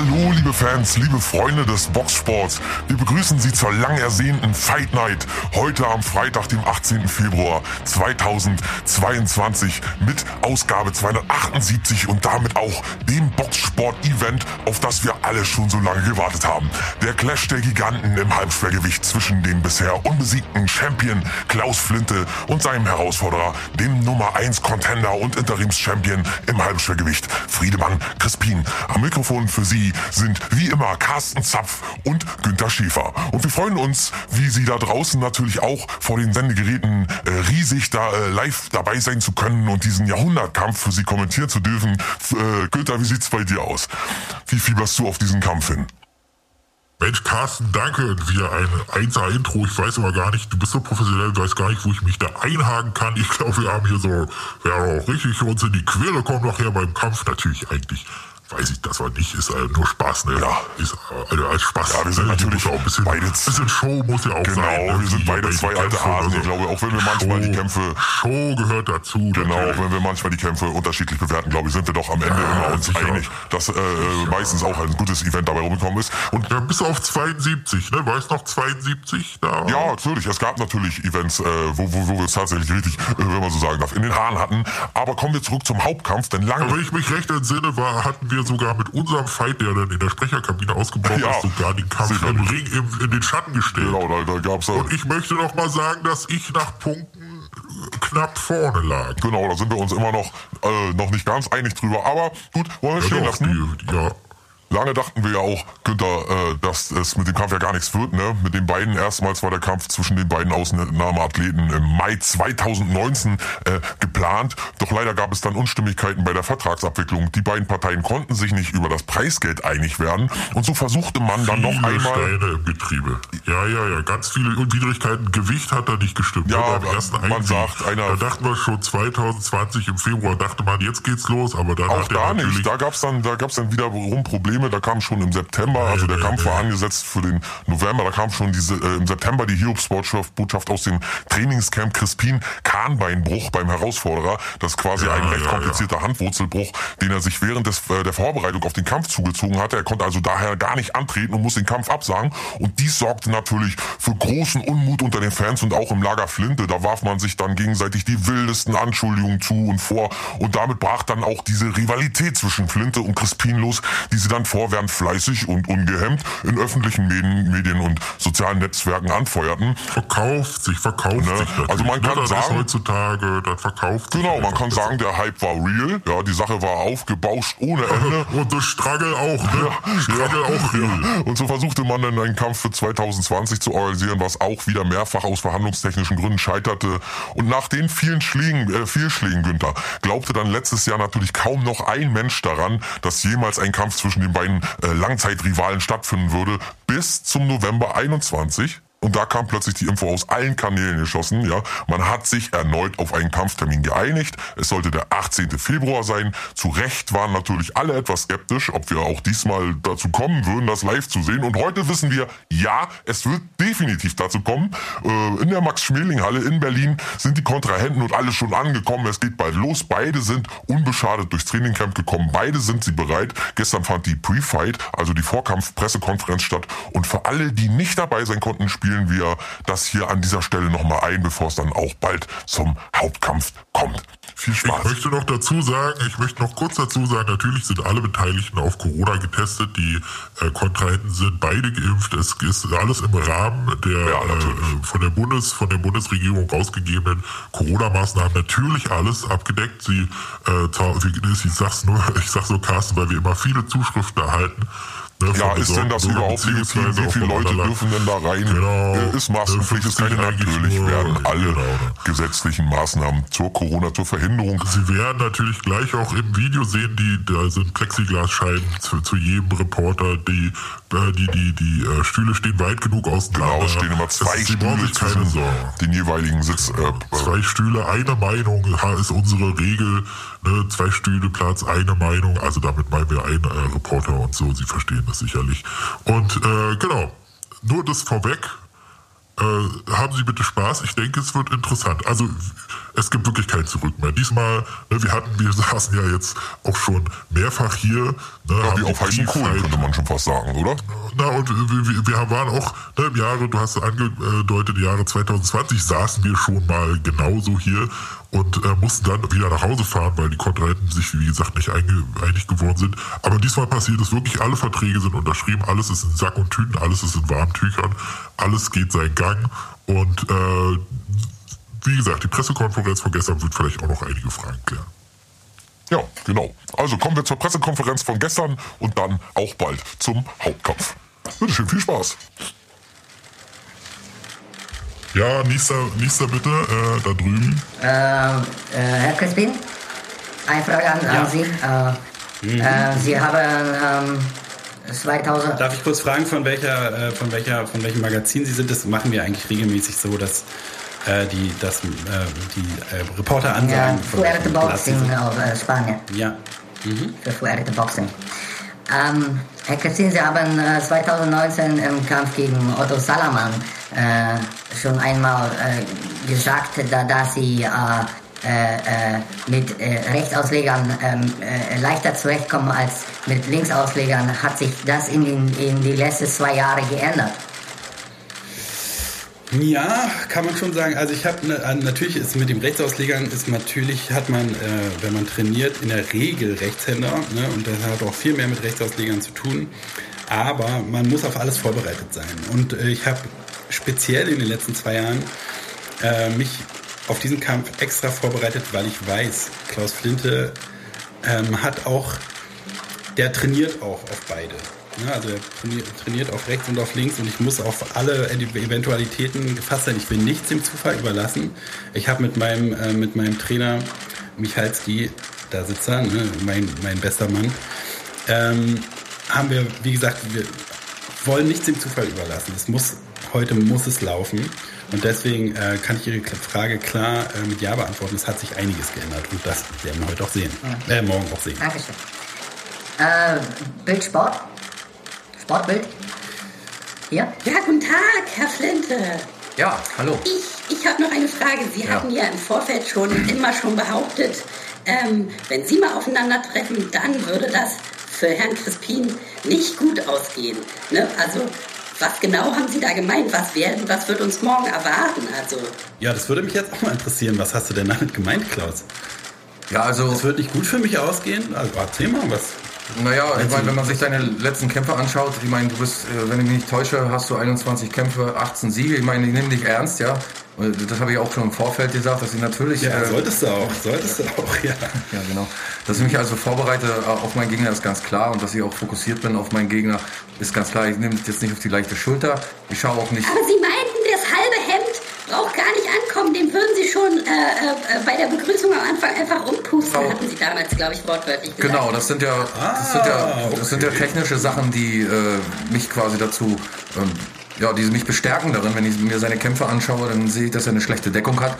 Hallo, liebe Fans, liebe Freunde des Boxsports. Wir begrüßen Sie zur lang ersehnten Fight Night heute am Freitag, dem 18. Februar 2022 mit Ausgabe 278 und damit auch dem Boxsport-Event, auf das wir alle schon so lange gewartet haben. Der Clash der Giganten im Halbschwergewicht zwischen dem bisher unbesiegten Champion Klaus Flinte und seinem Herausforderer, dem Nummer 1 Contender und Interims-Champion im Halbschwergewicht Friedemann Crispin. Am Mikrofon für Sie sind wie immer Carsten Zapf und Günter Schäfer. Und wir freuen uns, wie Sie da draußen natürlich auch vor den Sendegeräten äh, riesig da äh, live dabei sein zu können und diesen Jahrhundertkampf für Sie kommentieren zu dürfen. Äh, Günther, wie sieht's bei dir aus? Wie fieberst du auf diesen Kampf hin? Mensch, Carsten, danke. Wieder ein einser Intro. Ich weiß aber gar nicht, du bist so professionell, du weißt gar nicht, wo ich mich da einhaken kann. Ich glaube, wir haben hier so, ja, auch richtig uns in die Quere kommen nachher beim Kampf. Natürlich eigentlich weiß ich, das war nicht, ist äh, nur Spaß, ne? Ja. Ist äh, also als Spaß. Ja, wir sind ne? natürlich auch ein bisschen, beide- bisschen Show muss ja auch Genau, sein. ne? wir sind Die- beide die zwei alte Hasen. also Ich glaube, auch wenn wir manchmal die Show- Kämpfe Show gehört dazu. Genau, natürlich. auch wenn wir manchmal die Kämpfe unterschiedlich bewerten, glaube ich, sind wir doch am Ende Ja, immer uns sicher. einig, dass äh, meistens auch ein gutes Event dabei rumgekommen ist. Und Ja, bis auf 72, ne? Weißt noch 72 da? ja, natürlich, es gab natürlich Events, äh, wo, wo, wo wir es tatsächlich richtig, äh, wenn man so sagen darf, in den Haaren hatten. Aber kommen wir zurück zum Hauptkampf, denn lange... Aber wenn ich mich recht entsinne, war, hatten wir sogar mit unserem Fight, der dann in der Sprecherkabine ausgebrochen Ja, ist, sogar den Kampf sicherlich. im Ring im, in den Schatten gestellt. Genau, da, da gab's äh, Und ich möchte noch mal sagen, dass ich nach Punkten äh, knapp vorne lag. Genau, da sind wir uns immer noch, äh, noch nicht ganz einig drüber. Aber gut, wollen wir stehen Ja, doch, lassen. die, ja, Lange dachten wir ja auch, Günther, äh, dass es mit dem Kampf ja gar nichts wird. Ne? Mit den beiden, erstmals war der Kampf zwischen den beiden Ausnahmeathleten im Mai 2019 äh, geplant. Doch leider gab es dann Unstimmigkeiten bei der Vertragsabwicklung. Die beiden Parteien konnten sich nicht über das Preisgeld einig werden. Und so versuchte man dann noch einmal... Steine im Getriebe. Ja, ja, ja, ganz viele Widrigkeiten. Gewicht hat da nicht gestimmt. Ja, aber beim ersten man Einsieg. sagt, einer- Da dachten wir schon 2020 im Februar, dachte man, jetzt geht's los, aber dann Auch hat da nicht. Da gab's dann, da gab's dann wiederum Probleme. Da kam schon im September, also der nee, Kampf war nee. angesetzt für den November. Da kam schon diese äh, im September die Hiobsbotschaft Botschaft aus dem Trainingscamp Crispin Kahnbeinbruch beim Herausforderer. Das ist quasi Ja, ein recht ja, komplizierter Handwurzelbruch, den er sich während des, äh, der Vorbereitung auf den Kampf zugezogen hatte. Er konnte also daher gar nicht antreten und muss den Kampf absagen. Und dies sorgte natürlich für großen Unmut unter den Fans und auch im Lager Flinte. Da warf man sich dann gegenseitig die wildesten Anschuldigungen zu und vor. Und damit brach dann auch diese Rivalität zwischen Flinte und Crispin los, die sie dann vorwärts fleißig und ungehemmt in öffentlichen Medien, und sozialen Netzwerken anfeuerten. verkauft sich, verkauft Ne? sich. Also man kann das sagen- heutzutage, das verkauft sich Genau, man einfach. kann sagen, der Hype war real. Ja, die Sache war aufgebauscht ohne Ende. Und das Struggle auch, ne? Struggle auch real. ja. Und so versuchte man dann einen Kampf für 2020 zu organisieren, was auch wieder mehrfach aus verhandlungstechnischen Gründen scheiterte. Und nach den vielen Schlägen, äh, Fehlschlägen, Günther, glaubte dann letztes Jahr natürlich kaum noch ein Mensch daran, dass jemals ein Kampf zwischen den beiden äh, Langzeitrivalen stattfinden würde, bis zum November 21. Und da kam plötzlich die Info aus allen Kanälen geschossen, ja. Man hat sich erneut auf einen Kampftermin geeinigt. Es sollte der 18. Februar sein. Zu Recht waren natürlich alle etwas skeptisch, ob wir auch diesmal dazu kommen würden, das live zu sehen. Und heute wissen wir, ja, es wird definitiv dazu kommen. Äh, in der Max-Schmeling-Halle in Berlin sind die Kontrahenten und alle schon angekommen. Es geht bald los. Beide sind unbeschadet durchs Trainingcamp gekommen. Beide sind sie bereit. Gestern fand die Pre-Fight, also die Vorkampf-Pressekonferenz statt. Und für alle, die nicht dabei sein konnten, spielen wir das hier an dieser Stelle nochmal ein, bevor es dann auch bald zum Hauptkampf kommt. Viel Ich Spaß. möchte noch dazu sagen, ich möchte noch kurz dazu sagen, natürlich sind alle Beteiligten auf Corona getestet, die äh, Kontrahenten sind beide geimpft, es ist alles im Rahmen der Ja, äh, von der Bundes von der Bundesregierung rausgegebenen Corona-Maßnahmen natürlich alles abgedeckt. Sie, äh, ich sag's nur, ich sag's nur Carsten, weil wir immer viele Zuschriften erhalten. Ne, Ja, ist denn das überhaupt legitim? Wie viele Leute dürfen denn da rein? Genau. Äh, Ist Maskenpflicht, ist keine 50 eigentlich natürlich nur, werden alle genau. gesetzlichen Maßnahmen zur Corona, zur Verhinderung Sie werden natürlich gleich auch im Video sehen, die da sind Plexiglasscheiben zu, zu jedem Reporter. Die äh, die die die äh, Stühle stehen weit genug auseinander. Genau, es stehen immer zwei brauchen Stühle sich keine zwischen den jeweiligen Sitz. Äh, Zwei Stühle, eine Meinung ist unsere Regel. Ne? Zwei Stühle Platz, eine Meinung. Also damit meinen wir einen äh, Reporter und so. Sie verstehen das sicherlich. Und äh, genau, nur das vorweg. Äh, haben Sie bitte Spaß. Ich denke, es wird interessant. Also es gibt wirklich kein Zurück mehr. Diesmal, ne, wir hatten, wir saßen ja jetzt auch schon mehrfach hier. Ne, ja, wie auf heißen Kohlen, könnte man schon fast sagen, oder? Na, und wir, wir waren auch ne, im Jahre, du hast angedeutet, im Jahre 2020 saßen wir schon mal genauso hier und äh, mussten dann wieder nach Hause fahren, weil die Kontrahenten sich, wie gesagt, nicht einig geworden sind. Aber diesmal passiert es wirklich, alle Verträge sind unterschrieben, alles ist in Sack und Tüten, alles ist in warmen Tüchern, alles geht seinen Gang und äh, wie gesagt, die Pressekonferenz von gestern wird vielleicht auch noch einige Fragen klären. Ja, genau. Also kommen wir zur Pressekonferenz von gestern und dann auch bald zum Hauptkampf. Bitte schön, viel Spaß. Ja, nächster, nächster bitte, äh, da drüben. Äh, äh, Herr Crispin, eine Frage an, ja. an Sie. Äh, mhm. Äh, Sie haben ähm, 2000. Darf ich kurz fragen, von welcher, äh, von welcher, von welchem Magazin Sie sind? Das machen wir eigentlich regelmäßig so, dass äh, die, das, äh, die äh, Reporter ansagen. Ja, Fuerte Boxing aus äh, Spanien. Ja. Mhm. Für Fuerte Boxing. Ähm, Herr Cassin, Sie haben äh, 2019 im Kampf gegen Otto Salaman äh, schon einmal äh, gesagt, da, dass Sie mit Rechtsauslegern ähm, leichter zurechtkommen als mit Linksauslegern. Hat sich das in, den, in die letzten zwei Jahre geändert? Ja, kann man schon sagen. Also ich habe ne, natürlich ist mit dem Rechtsauslegern ist natürlich hat man, äh, wenn man trainiert, in der Regel Rechtshänder ne, und das hat auch viel mehr mit Rechtsauslegern zu tun. Aber man muss auf alles vorbereitet sein. Und äh, ich habe speziell in den letzten zwei Jahren äh, mich auf diesen Kampf extra vorbereitet, weil ich weiß, Klaus Flinte ähm, hat auch, der trainiert auch auf beide. Ja, also er trainiert auf rechts und auf links und ich muss auf alle Eventualitäten gefasst sein. Ich will nichts dem Zufall überlassen. Ich habe mit meinem, äh, mit meinem Trainer Michalski, da sitzt er, ne, mein, mein bester Mann, ähm, haben wir, wie gesagt, wir wollen nichts dem Zufall überlassen. Es muss, heute muss es laufen. Und deswegen äh, kann ich Ihre Frage klar äh, mit Ja beantworten. Es hat sich einiges geändert und das werden wir heute auch sehen. Äh, morgen auch sehen. Dankeschön. Äh, Bildsport? Sportbild? Ja? Ja, guten Tag, Herr Flinte. Ja, hallo. Ich, ich habe noch eine Frage. Sie ja. hatten ja im Vorfeld schon immer schon behauptet, ähm, wenn Sie mal aufeinandertreffen, dann würde das für Herrn Crispin nicht gut ausgehen. Ne? Also was genau haben Sie da gemeint? Was, werden, was wird uns morgen erwarten? Also ja, das würde mich jetzt auch mal interessieren. Was hast du denn damit gemeint, Klaus? Ja, also. Es wird nicht gut für mich ausgehen. Also erzähl mal, was, naja, ich meine, wenn man sich deine letzten Kämpfe anschaut, ich meine, du bist, äh, wenn ich mich nicht täusche, hast du 21 Kämpfe, 18 Siege. Ich meine, ich nehme dich ernst, ja. Das habe ich auch schon im Vorfeld gesagt, dass ich natürlich. Ja, äh, solltest du auch, solltest du auch, ja. Ja, genau. Dass ich mich also vorbereite auf meinen Gegner ist ganz klar und dass ich auch fokussiert bin auf meinen Gegner ist ganz klar. Ich nehme das jetzt nicht auf die leichte Schulter. Ich schaue auch nicht. Aber Sie halbe Braucht gar nicht ankommen. Dem würden Sie schon äh, äh, bei der Begrüßung am Anfang einfach umpusten, genau. hatten Sie damals, glaube ich, wortwörtlich gesagt. Genau, das sind ja, das sind ja, ah, das sind ja technische Sachen, die äh, mich quasi dazu, ähm, ja, die mich bestärken darin. Wenn ich mir seine Kämpfe anschaue, dann sehe ich, dass er eine schlechte Deckung hat.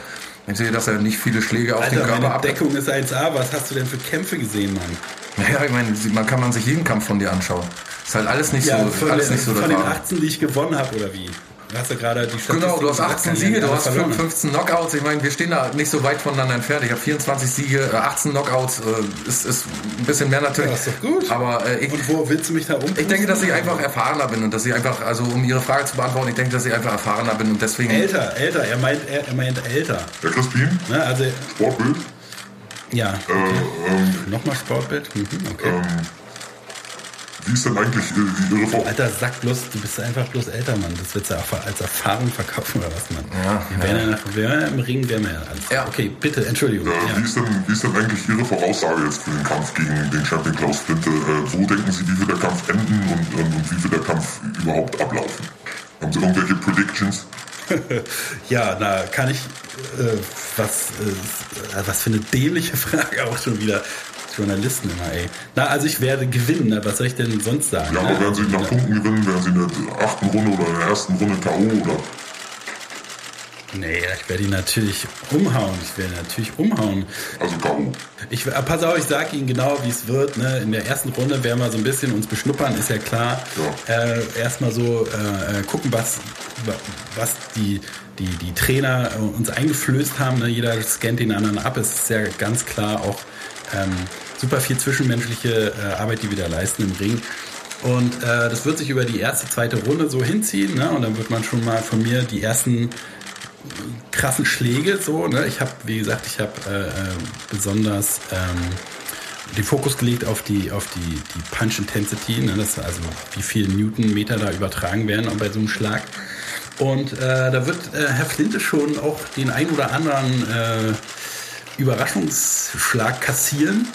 Ich sehe, dass er nicht viele Schläge auf Alter, den Körper hat. Deckung ist 1A. Was hast du denn für Kämpfe gesehen, Mann? Naja, ich meine, man kann man sich jeden Kampf von dir anschauen. Ist halt alles nicht ja, so, alles den, nicht so Von den 18, die ich gewonnen habe, oder wie? Du hast ja gerade die Statistik Genau, du hast 18 Siege, du hast 15 Knockouts. Ich meine, wir stehen da nicht so weit voneinander entfernt. Ich habe 24 Siege, 18 äh, Knockouts. Äh, ist, ist ein bisschen mehr natürlich. Ja, ist doch gut. Aber äh, ich, und wo willst du mich da um? Ich denke, dass ich einfach erfahrener bin und dass ich einfach, also um Ihre Frage zu beantworten, ich denke, dass ich einfach erfahrener bin und deswegen. Älter, älter. Er meint, er, er meint älter. Herr Crispin? Ne, also, Sportbild? Ja. Okay. Äh, ähm, Nochmal Sportbild? Mhm, okay. Ähm, wie ist denn eigentlich äh, Ihre Frau? Alter, sag bloß, du bist einfach bloß älter, Mann. Das wird ja als Erfahrung verkaufen oder was, Mann? Ja. Wir ja. wären ja im Ring, wären wir ja alles. Ja. Okay, bitte, Entschuldigung. Äh, ja. Wie, ist denn, wie ist denn eigentlich Ihre Voraussage jetzt für den Kampf gegen den Champion Klaus Flinte? Äh, wo denken Sie, wie wird der Kampf enden und, und, und wie wird der Kampf überhaupt ablaufen? Haben Sie irgendwelche Predictions? ja, na, kann ich, äh, was, äh, was für eine dämliche Frage auch schon wieder. Journalisten immer, ey. Na, also ich werde gewinnen, was soll ich denn sonst sagen? Ja, aber werden Sie nach Punkten gewinnen? Werden Sie in der achten Runde oder in der ersten Runde K.O. oder? Nee, ich werde ihn natürlich umhauen. Ich werde ihn natürlich umhauen. Also K.O. Ich, äh, pass auf, ich sage Ihnen genau, wie es wird. Ne? In der ersten Runde werden wir so ein bisschen uns beschnuppern, ist ja klar. Ja. Äh, Erstmal so äh, gucken, was, was die, die, die Trainer uns eingeflößt haben. Ne? Jeder scannt den anderen ab. Es ist ja ganz klar auch ähm, super viel zwischenmenschliche äh, Arbeit, die wir da leisten im Ring. Und äh, das wird sich über die erste, zweite Runde so hinziehen. Ne? Und dann wird man schon mal von mir die ersten krassen Schläge so. Ne? Ich habe, wie gesagt, ich habe äh, äh, besonders ähm, den Fokus gelegt auf die auf die, die Punch Intensity, ne? das also wie viel Newtonmeter da übertragen werden bei so einem Schlag. Und äh, da wird äh, Herr Flinte schon auch den ein oder anderen äh, Überraschungsschlag kassieren.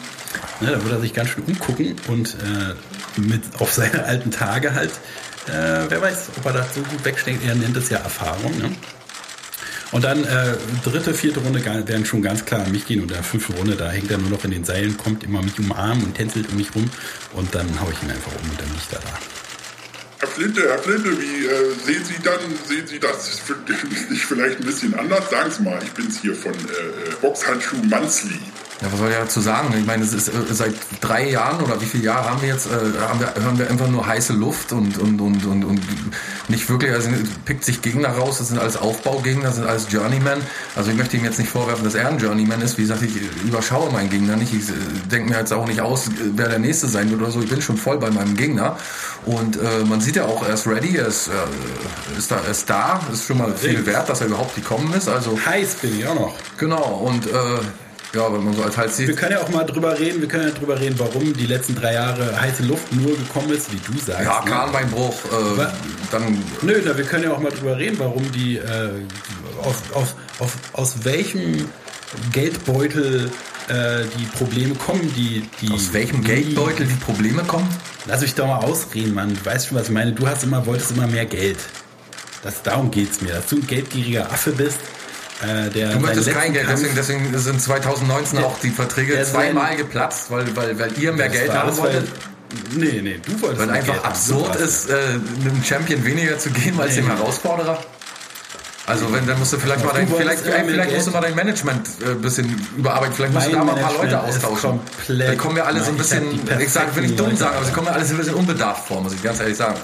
Ne, da wird er sich ganz schön umgucken und äh, mit auf seine alten Tage halt, äh, wer weiß, ob er das so gut wegsteckt. Er nennt es ja Erfahrung. Ne? Und dann äh, dritte, vierte Runde werden schon ganz klar an mich gehen und der fünfte Runde, da hängt er nur noch in den Seilen, kommt immer mich umarmen und tänzelt um mich rum und dann haue ich ihn einfach um und dann liegt er da. Herr Flinte, Herr Flinte, wie äh, sehen Sie dann, sehen Sie das nicht vielleicht ein bisschen anders? Sagen Sie mal, ich bin's hier von äh, Boxhandschuh Mansli. Ja, was soll ich dazu sagen? Ich meine, es ist äh, seit drei Jahren oder wie viele Jahre haben wir jetzt, äh, haben wir, hören wir einfach nur heiße Luft und, und, und, und, und nicht wirklich, also pickt sich Gegner raus, das sind alles Aufbaugegner, das sind alles Journeymen. Also ich möchte ihm jetzt nicht vorwerfen, dass er ein Journeyman ist. Wie gesagt, ich überschaue meinen Gegner nicht. Ich äh, denke mir jetzt auch nicht aus, wer der Nächste sein wird oder so. Ich bin schon voll bei meinem Gegner. Und äh, man sieht ja auch, er ist ready, er ist, äh, ist, da, er ist da, ist schon mal viel wert, dass er überhaupt gekommen ist. Also heiß bin ich auch noch. Genau, und äh, ja, wenn man so als heiß sieht. Wir können ja auch mal drüber reden, wir können ja drüber reden, warum die letzten drei Jahre heiße Luft nur gekommen ist, wie du sagst. Ja, Kranbeinbruch, äh, dann. Nö, na, wir können ja auch mal drüber reden, warum die, äh, auf, auf, auf, aus welchem Geldbeutel äh, die Probleme kommen, die, die. Aus welchem die, Geldbeutel die Probleme kommen? Lass mich doch mal ausreden, Mann. Du weißt schon, was ich meine. Du hast immer, wolltest immer mehr Geld. Das, darum geht's mir, dass du ein geldgieriger Affe bist äh, der du möchtest kein Geld, deswegen, deswegen sind 2019 der, auch die Verträge zweimal geplatzt, weil, weil, weil ihr mehr Geld haben wolltet. Nee, nee, du wolltest Weil einfach Geld absurd ist, äh, einem Champion weniger zu geben als nee, dem Herausforderer. Also wenn, dann musst du vielleicht mal dein, vielleicht, vielleicht musst du mal dein Management ein äh, bisschen überarbeiten, vielleicht musst du da mal ein paar Leute austauschen. Dann kommen wir alle so ein bisschen, ich sage, will ich dumm sagen, aber sie kommen mir alle so ein bisschen unbedarft vor, muss ich ganz ehrlich sagen.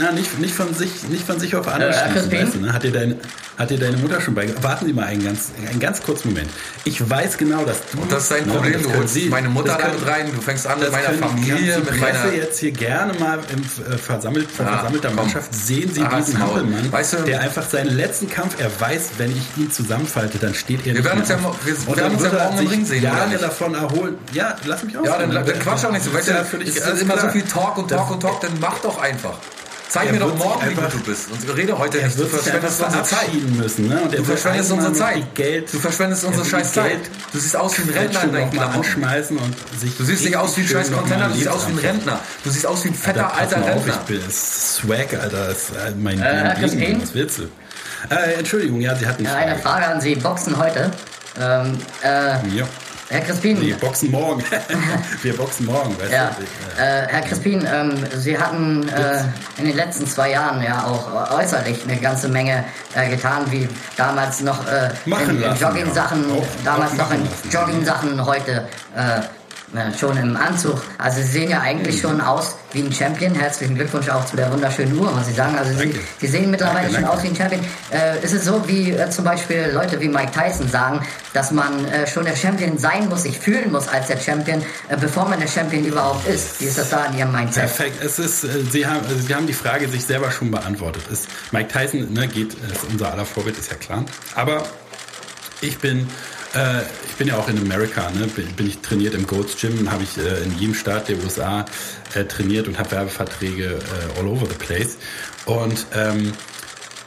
Ja, nicht, nicht, von sich, nicht von sich auf andere äh, schließen, weißt du, ne? hat, dir dein, hat dir deine Mutter schon beigebracht? Warten Sie mal einen ganz, einen ganz kurzen Moment. Ich weiß genau, dass du... Und das ist dein ne, Problem, du holst Sie, meine Mutter damit rein, du fängst an mit meiner Familie, mit meiner... jetzt hier gerne mal im äh, versammelt, ah, versammelter komm. Mannschaft sehen Sie ah, diesen Hampelmann, weißt du, der einfach seinen letzten Kampf, er weiß, wenn ich ihn zusammenfalte, dann steht er wir werden uns ja, wir, wir werden uns ja morgen im Ring sehen, Jahre davon erholen. Ja, lass mich aus. Ja, dann, dann quatsch auch nicht so. Weißt du, es ist immer so viel Talk und Talk und Talk, dann mach doch einfach. Zeig mir doch morgen, wie gut du bist. Und rede heute nicht. Du verschwendest unsere Zeit. Müssen, ne? du verschwendest unsere Zeit. Geld, du verschwendest unsere scheiß Zeit. Du siehst aus wie ein Rentner in deinen Klamotten. Und sich du siehst nicht aus wie ein scheiß Container, du siehst aus wie ein Rentner. Du siehst aus wie ein fetter alter Rentner. Ich bin Swag, Alter. Das ist mein äh, Leben. Was willst du? Äh, Entschuldigung, ja, Sie hatten. Eine Frage an Sie. Boxen heute. Ähm, äh, ja. Herr Crispin. Wir boxen morgen. Wir boxen morgen, weißt ja. du? Äh, Herr Crispin, ähm, Sie hatten äh, in den letzten zwei Jahren ja auch äußerlich eine ganze Menge äh, getan, wie damals noch äh, in, in Jogging-Sachen, ja. damals noch in Jogging-Sachen, heute äh, schon im Anzug. Also Sie sehen ja eigentlich schon aus wie ein Champion. Herzlichen Glückwunsch auch zu der wunderschönen Uhr, muss ich sagen. Also Sie, Sie sehen mittlerweile danke, schon danke. aus wie ein Champion. Äh, ist es so, wie äh, zum Beispiel Leute wie Mike Tyson sagen, dass man äh, schon der Champion sein muss, sich fühlen muss als der Champion, äh, bevor man der Champion überhaupt ist? Wie ist das da in Ihrem Mindset? Perfekt. Es ist, äh, Sie haben, also Sie haben die Frage sich selber schon beantwortet. Ist, Mike Tyson ne, geht, ist unser aller Vorbild, ist ja klar. Aber ich bin äh, ich bin ja auch in Amerika, ne? bin, bin ich trainiert im Goats Gym, habe ich äh, in jedem Staat der USA äh, trainiert und habe Werbeverträge äh, all over the place. Und ähm,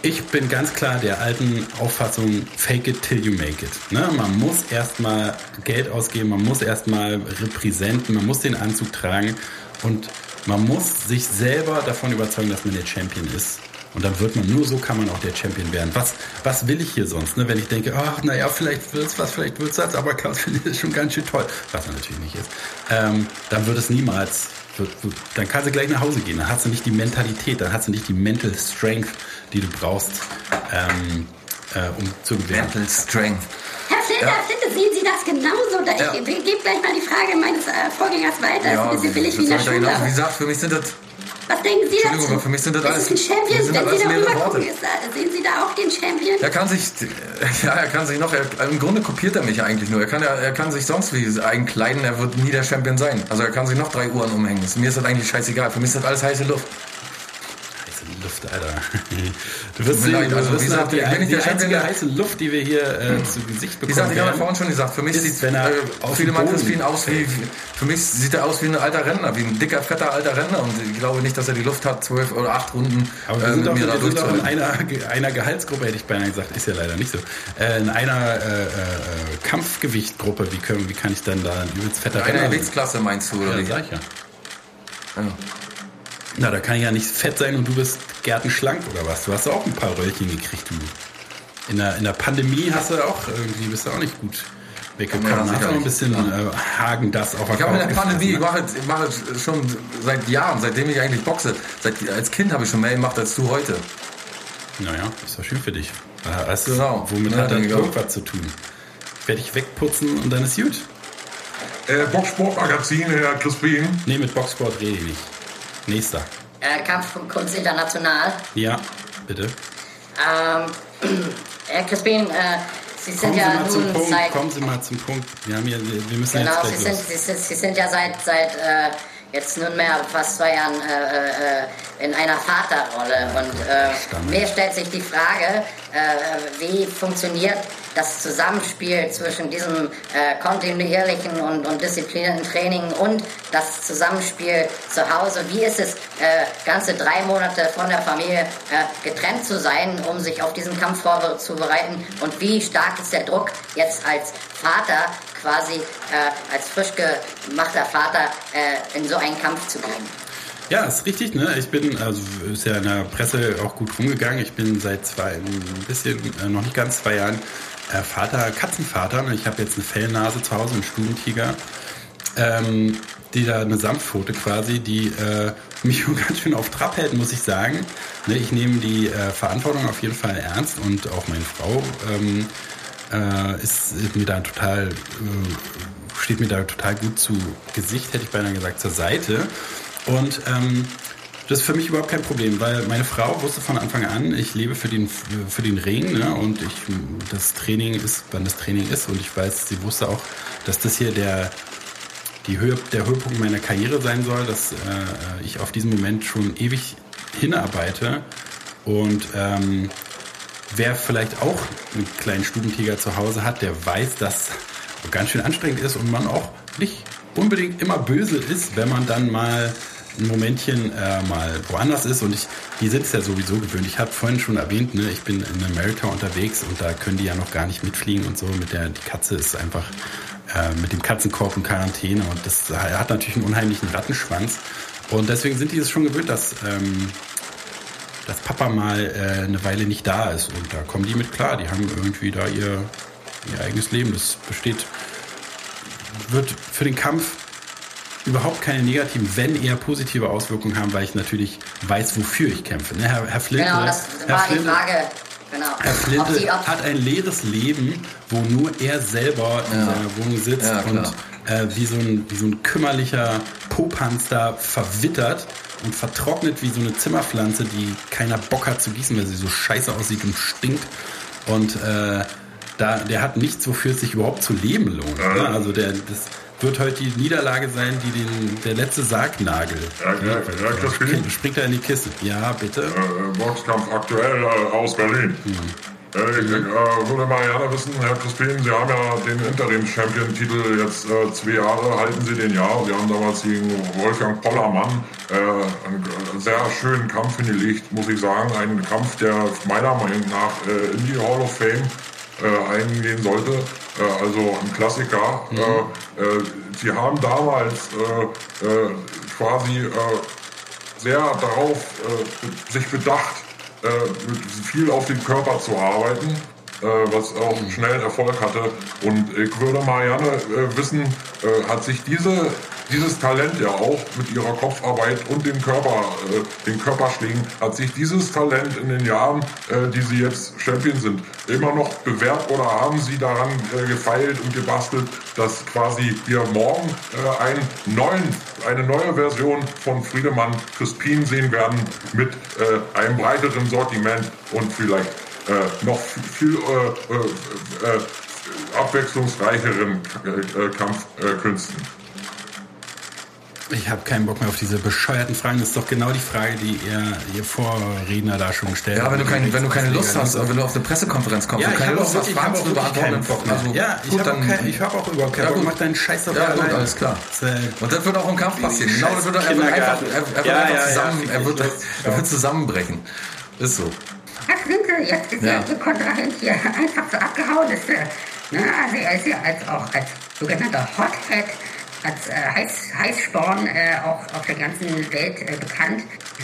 ich bin ganz klar der alten Auffassung, fake it till you make it. Ne? Man muss erstmal Geld ausgeben, man muss erstmal repräsentieren, man muss den Anzug tragen und man muss sich selber davon überzeugen, dass man der Champion ist. Und dann wird man, nur so kann man auch der Champion werden. Was, was will ich hier sonst, ne? wenn ich denke, ach, naja, vielleicht wird's was, vielleicht wird's das, aber Klaus finde ich schon ganz schön toll, was natürlich nicht ist. Ähm, dann wird es niemals, wird, dann kannst du gleich nach Hause gehen. Dann hast du nicht die Mentalität, dann hast du nicht die Mental Strength, die du brauchst, ähm, äh, um zu gewinnen. Mental Strength. Herr Flinter, ja. Flinter, sehen Sie das genauso? Da ja. Ich gebe gleich mal die Frage meines äh, Vorgängers weiter. Ja, das ist ein bisschen billig wie in der Schule. Wie gesagt, für mich sind das was denken Sie dazu? Aber für mich sind das, alles. Das ist ein Champion, wenn Sie darüber gucken, ist, sehen Sie da auch den Champion? Er kann sich, ja, er kann sich noch, er, Im Grunde kopiert er mich eigentlich nur. Er kann, er, er kann sich sonst wie einkleiden, er wird nie der Champion sein. Also er kann sich noch drei Uhren umhängen. Mir ist das eigentlich scheißegal. Für mich ist das alles heiße Luft. Luft, Alter. Du wirst sehen, leid, also, du wirst sagt, die, die, die einzige heiße Luft, die wir hier äh, zu Gesicht bekommen. Wie gesagt, ich habe vorhin schon gesagt, für mich sieht wenn er äh, viele Crispin aus wie, für mich sieht er aus wie ein alter Rentner, wie ein dicker, fetter alter Rentner und ich glaube nicht, dass er die Luft hat, zwölf oder acht Runden Aber wir äh, sind, auch, wir sind auch in einer, einer Gehaltsgruppe, hätte ich beinahe gesagt, ist ja leider nicht so, äh, in einer äh, äh, Kampfgewichtgruppe, wie, können, wie kann ich dann da ein übelst fetter Rentner... Eine Gewichtsklasse meinst du, oder? Ja, sag ich ja. ja. Na, da kann ich ja nicht fett sein und du bist gärtenschlank oder was? Du hast auch ein paar Röllchen gekriegt, du. In der, in der Pandemie hast du auch irgendwie, bist du auch nicht gut weggekommen. Ja, hast du auch ein bisschen äh, Hagen das auch Ich habe in der Pandemie, ich mache, ich mache schon seit Jahren, seitdem ich eigentlich boxe. Seit, als Kind habe ich schon mehr gemacht als du heute. Naja, ist doch schön für dich. Weißt du, genau. womit ja, hat das irgendwas zu tun? Werde ich wegputzen und dann ist gut. Äh, Boxsportmagazin, Herr Crispin? Nee, mit Boxsport rede ich nicht. Nächster. Äh, Kampfkunst International. Ja, bitte. Ähm, Herr Crispin, äh, Sie sind kommen ja Sie nun Punkt, seit... Kommen Sie mal zum Punkt. Wir, haben hier, wir müssen genau, jetzt Sie sind, Sie, sind, Sie sind ja seit, seit äh, jetzt nunmehr fast zwei Jahren äh, äh, in einer Vaterrolle. Und äh, mir stellt sich die Frage, äh, wie funktioniert das Zusammenspiel zwischen diesem äh, kontinuierlichen und, und, disziplinierten Training und das Zusammenspiel zu Hause. Wie ist es, äh, ganze drei Monate von der Familie äh, getrennt zu sein, um sich auf diesen Kampf vorzubereiten? Und wie stark ist der Druck jetzt als Vater quasi äh, als frisch gemachter Vater äh, in so einen Kampf zu gehen? Ja, ist richtig. Ne? Ich bin, also ist ja in der Presse auch gut rumgegangen. Ich bin seit zwei, ein bisschen, äh, noch nicht ganz zwei Jahren äh, Vater, Katzenvater. Ne? Ich habe jetzt eine Fellnase zu Hause, einen Stubentiger. Ähm, die da eine Samtpfote quasi, die äh, mich ganz schön auf Trab hält, muss ich sagen. Ne, ich nehme die äh, Verantwortung auf jeden Fall ernst und auch meine Frau ähm, äh, ist, ist, mir da total, äh, steht mir da total gut zu Gesicht, hätte ich beinahe gesagt, zur Seite. Und ähm, das ist für mich überhaupt kein Problem, weil meine Frau wusste von Anfang an, ich lebe für den, für den Ring ne, und ich, das Training ist, wann das Training ist und ich weiß, sie wusste auch, dass das hier der, die Höhe, der Höhepunkt meiner Karriere sein soll, dass äh, ich auf diesen Moment schon ewig hinarbeite und ähm, wer vielleicht auch einen kleinen Stubentiger zu Hause hat, der weiß, dass ganz schön anstrengend ist und man auch nicht unbedingt immer böse ist, wenn man dann mal ein Momentchen äh, mal woanders ist und ich, die sind es ja sowieso gewöhnt. Ich habe vorhin schon erwähnt, ne, ich bin in Amerika unterwegs und da können die ja noch gar nicht mitfliegen und so. Mit der die Katze ist einfach äh, mit dem Katzenkorb in Quarantäne und das hat natürlich einen unheimlichen Rattenschwanz. Und deswegen sind die es schon gewöhnt, dass, ähm, dass Papa mal äh, eine Weile nicht da ist. Und da kommen die mit klar. Die haben irgendwie da ihr, ihr eigenes Leben. Das besteht, wird für den Kampf überhaupt keine negativen, wenn eher positive Auswirkungen haben, weil ich natürlich weiß, wofür ich kämpfe. Ne, Herr, Herr Flinte, genau, das war Herr die Frage. Genau. Herr Flinte sie, hat ein leeres Leben, wo nur er selber in ja. seiner Wohnung sitzt ja, und äh, wie, so ein, wie so ein kümmerlicher Popanz da verwittert und vertrocknet wie so eine Zimmerpflanze, die keiner Bock hat zu gießen, weil sie so scheiße aussieht und stinkt. Und äh, da, der hat nichts, wofür es sich überhaupt zu leben lohnt. Ne? Also der, das, wird heute die Niederlage sein, die den, der letzte Sargnagel. Ja, ja, ja, das kind, Springt er in die Kiste. Ja, bitte. Äh, Boxkampf aktuell äh, aus Berlin. Hm. Äh, ich äh, würde mal gerne wissen, Herr Crispin, Sie haben ja den Interim-Champion-Titel jetzt äh, zwei Jahre, halten Sie den ja. Sie haben damals gegen Wolfgang Pollermann äh, einen sehr schönen Kampf hingelegt, muss ich sagen. Ein Kampf, der meiner Meinung nach äh, in die Hall of Fame äh, eingehen sollte. Äh, also ein Klassiker. Mhm. Äh, äh sie haben damals äh, äh, quasi sehr darauf sich bedacht, viel auf den Körper zu arbeiten. Äh, was auch schnell Erfolg hatte. Und ich würde mal gerne äh, wissen, äh, hat sich diese dieses Talent ja auch mit ihrer Kopfarbeit und dem Körper, den Körperschlägen, hat sich dieses Talent in den Jahren, die sie jetzt Champion sind, immer noch bewährt oder haben sie daran gefeilt und gebastelt, dass quasi wir morgen einen neuen, eine neue Version von Friedemann Crispin sehen werden mit einem breiteren Sortiment und vielleicht äh, noch viel äh, äh, äh, abwechslungsreicheren Kampfkünsten. Ich habe keinen Bock mehr auf diese bescheuerten Fragen. Das ist doch genau die Frage, die ihr, ihr Vorredner da schon gestellt habt. Ja, wenn du, kein, wenn du keine Lust hast, wenn du auf eine Pressekonferenz kommst ja, und keine Lust hast, Fragen zu beantworten, also, ja, ich habe auch, kein, hab auch überhaupt keinen ja, Bock. Mach deinen Scheiß doch Ja, gut, allein. alles klar. Und das wird auch im Kampf passieren. Genau, das wird er, wird einfach, er, er wird ja, einfach zusammen, ja, er, wird, er wird zusammenbrechen. Ist so. Ach, Winkel, jetzt ist ja. der Kontrahent hier einfach so abgehauen. Ist, na, also er ist ja als, auch als sogenannter Hothead als äh, Heiß, Heißsporn äh, auch auf der ganzen Welt äh, bekannt.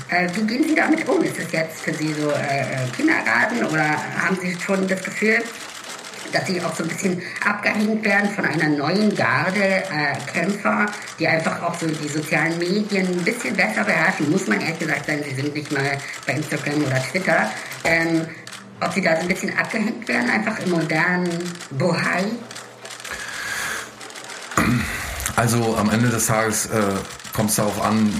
Äh, wie gehen Sie damit um? Ist es jetzt für Sie so äh, äh, Kindergarten oder haben Sie schon das Gefühl, dass sie auch so ein bisschen abgehängt werden von einer neuen Garde äh, Kämpfer, die einfach auch so die sozialen Medien ein bisschen besser beherrschen, muss man ehrlich gesagt sagen, sie sind nicht mal bei Instagram oder Twitter. Ähm, ob sie da so ein bisschen abgehängt werden, einfach im modernen Bohai? Also am Ende des Tages äh, kommt es darauf an,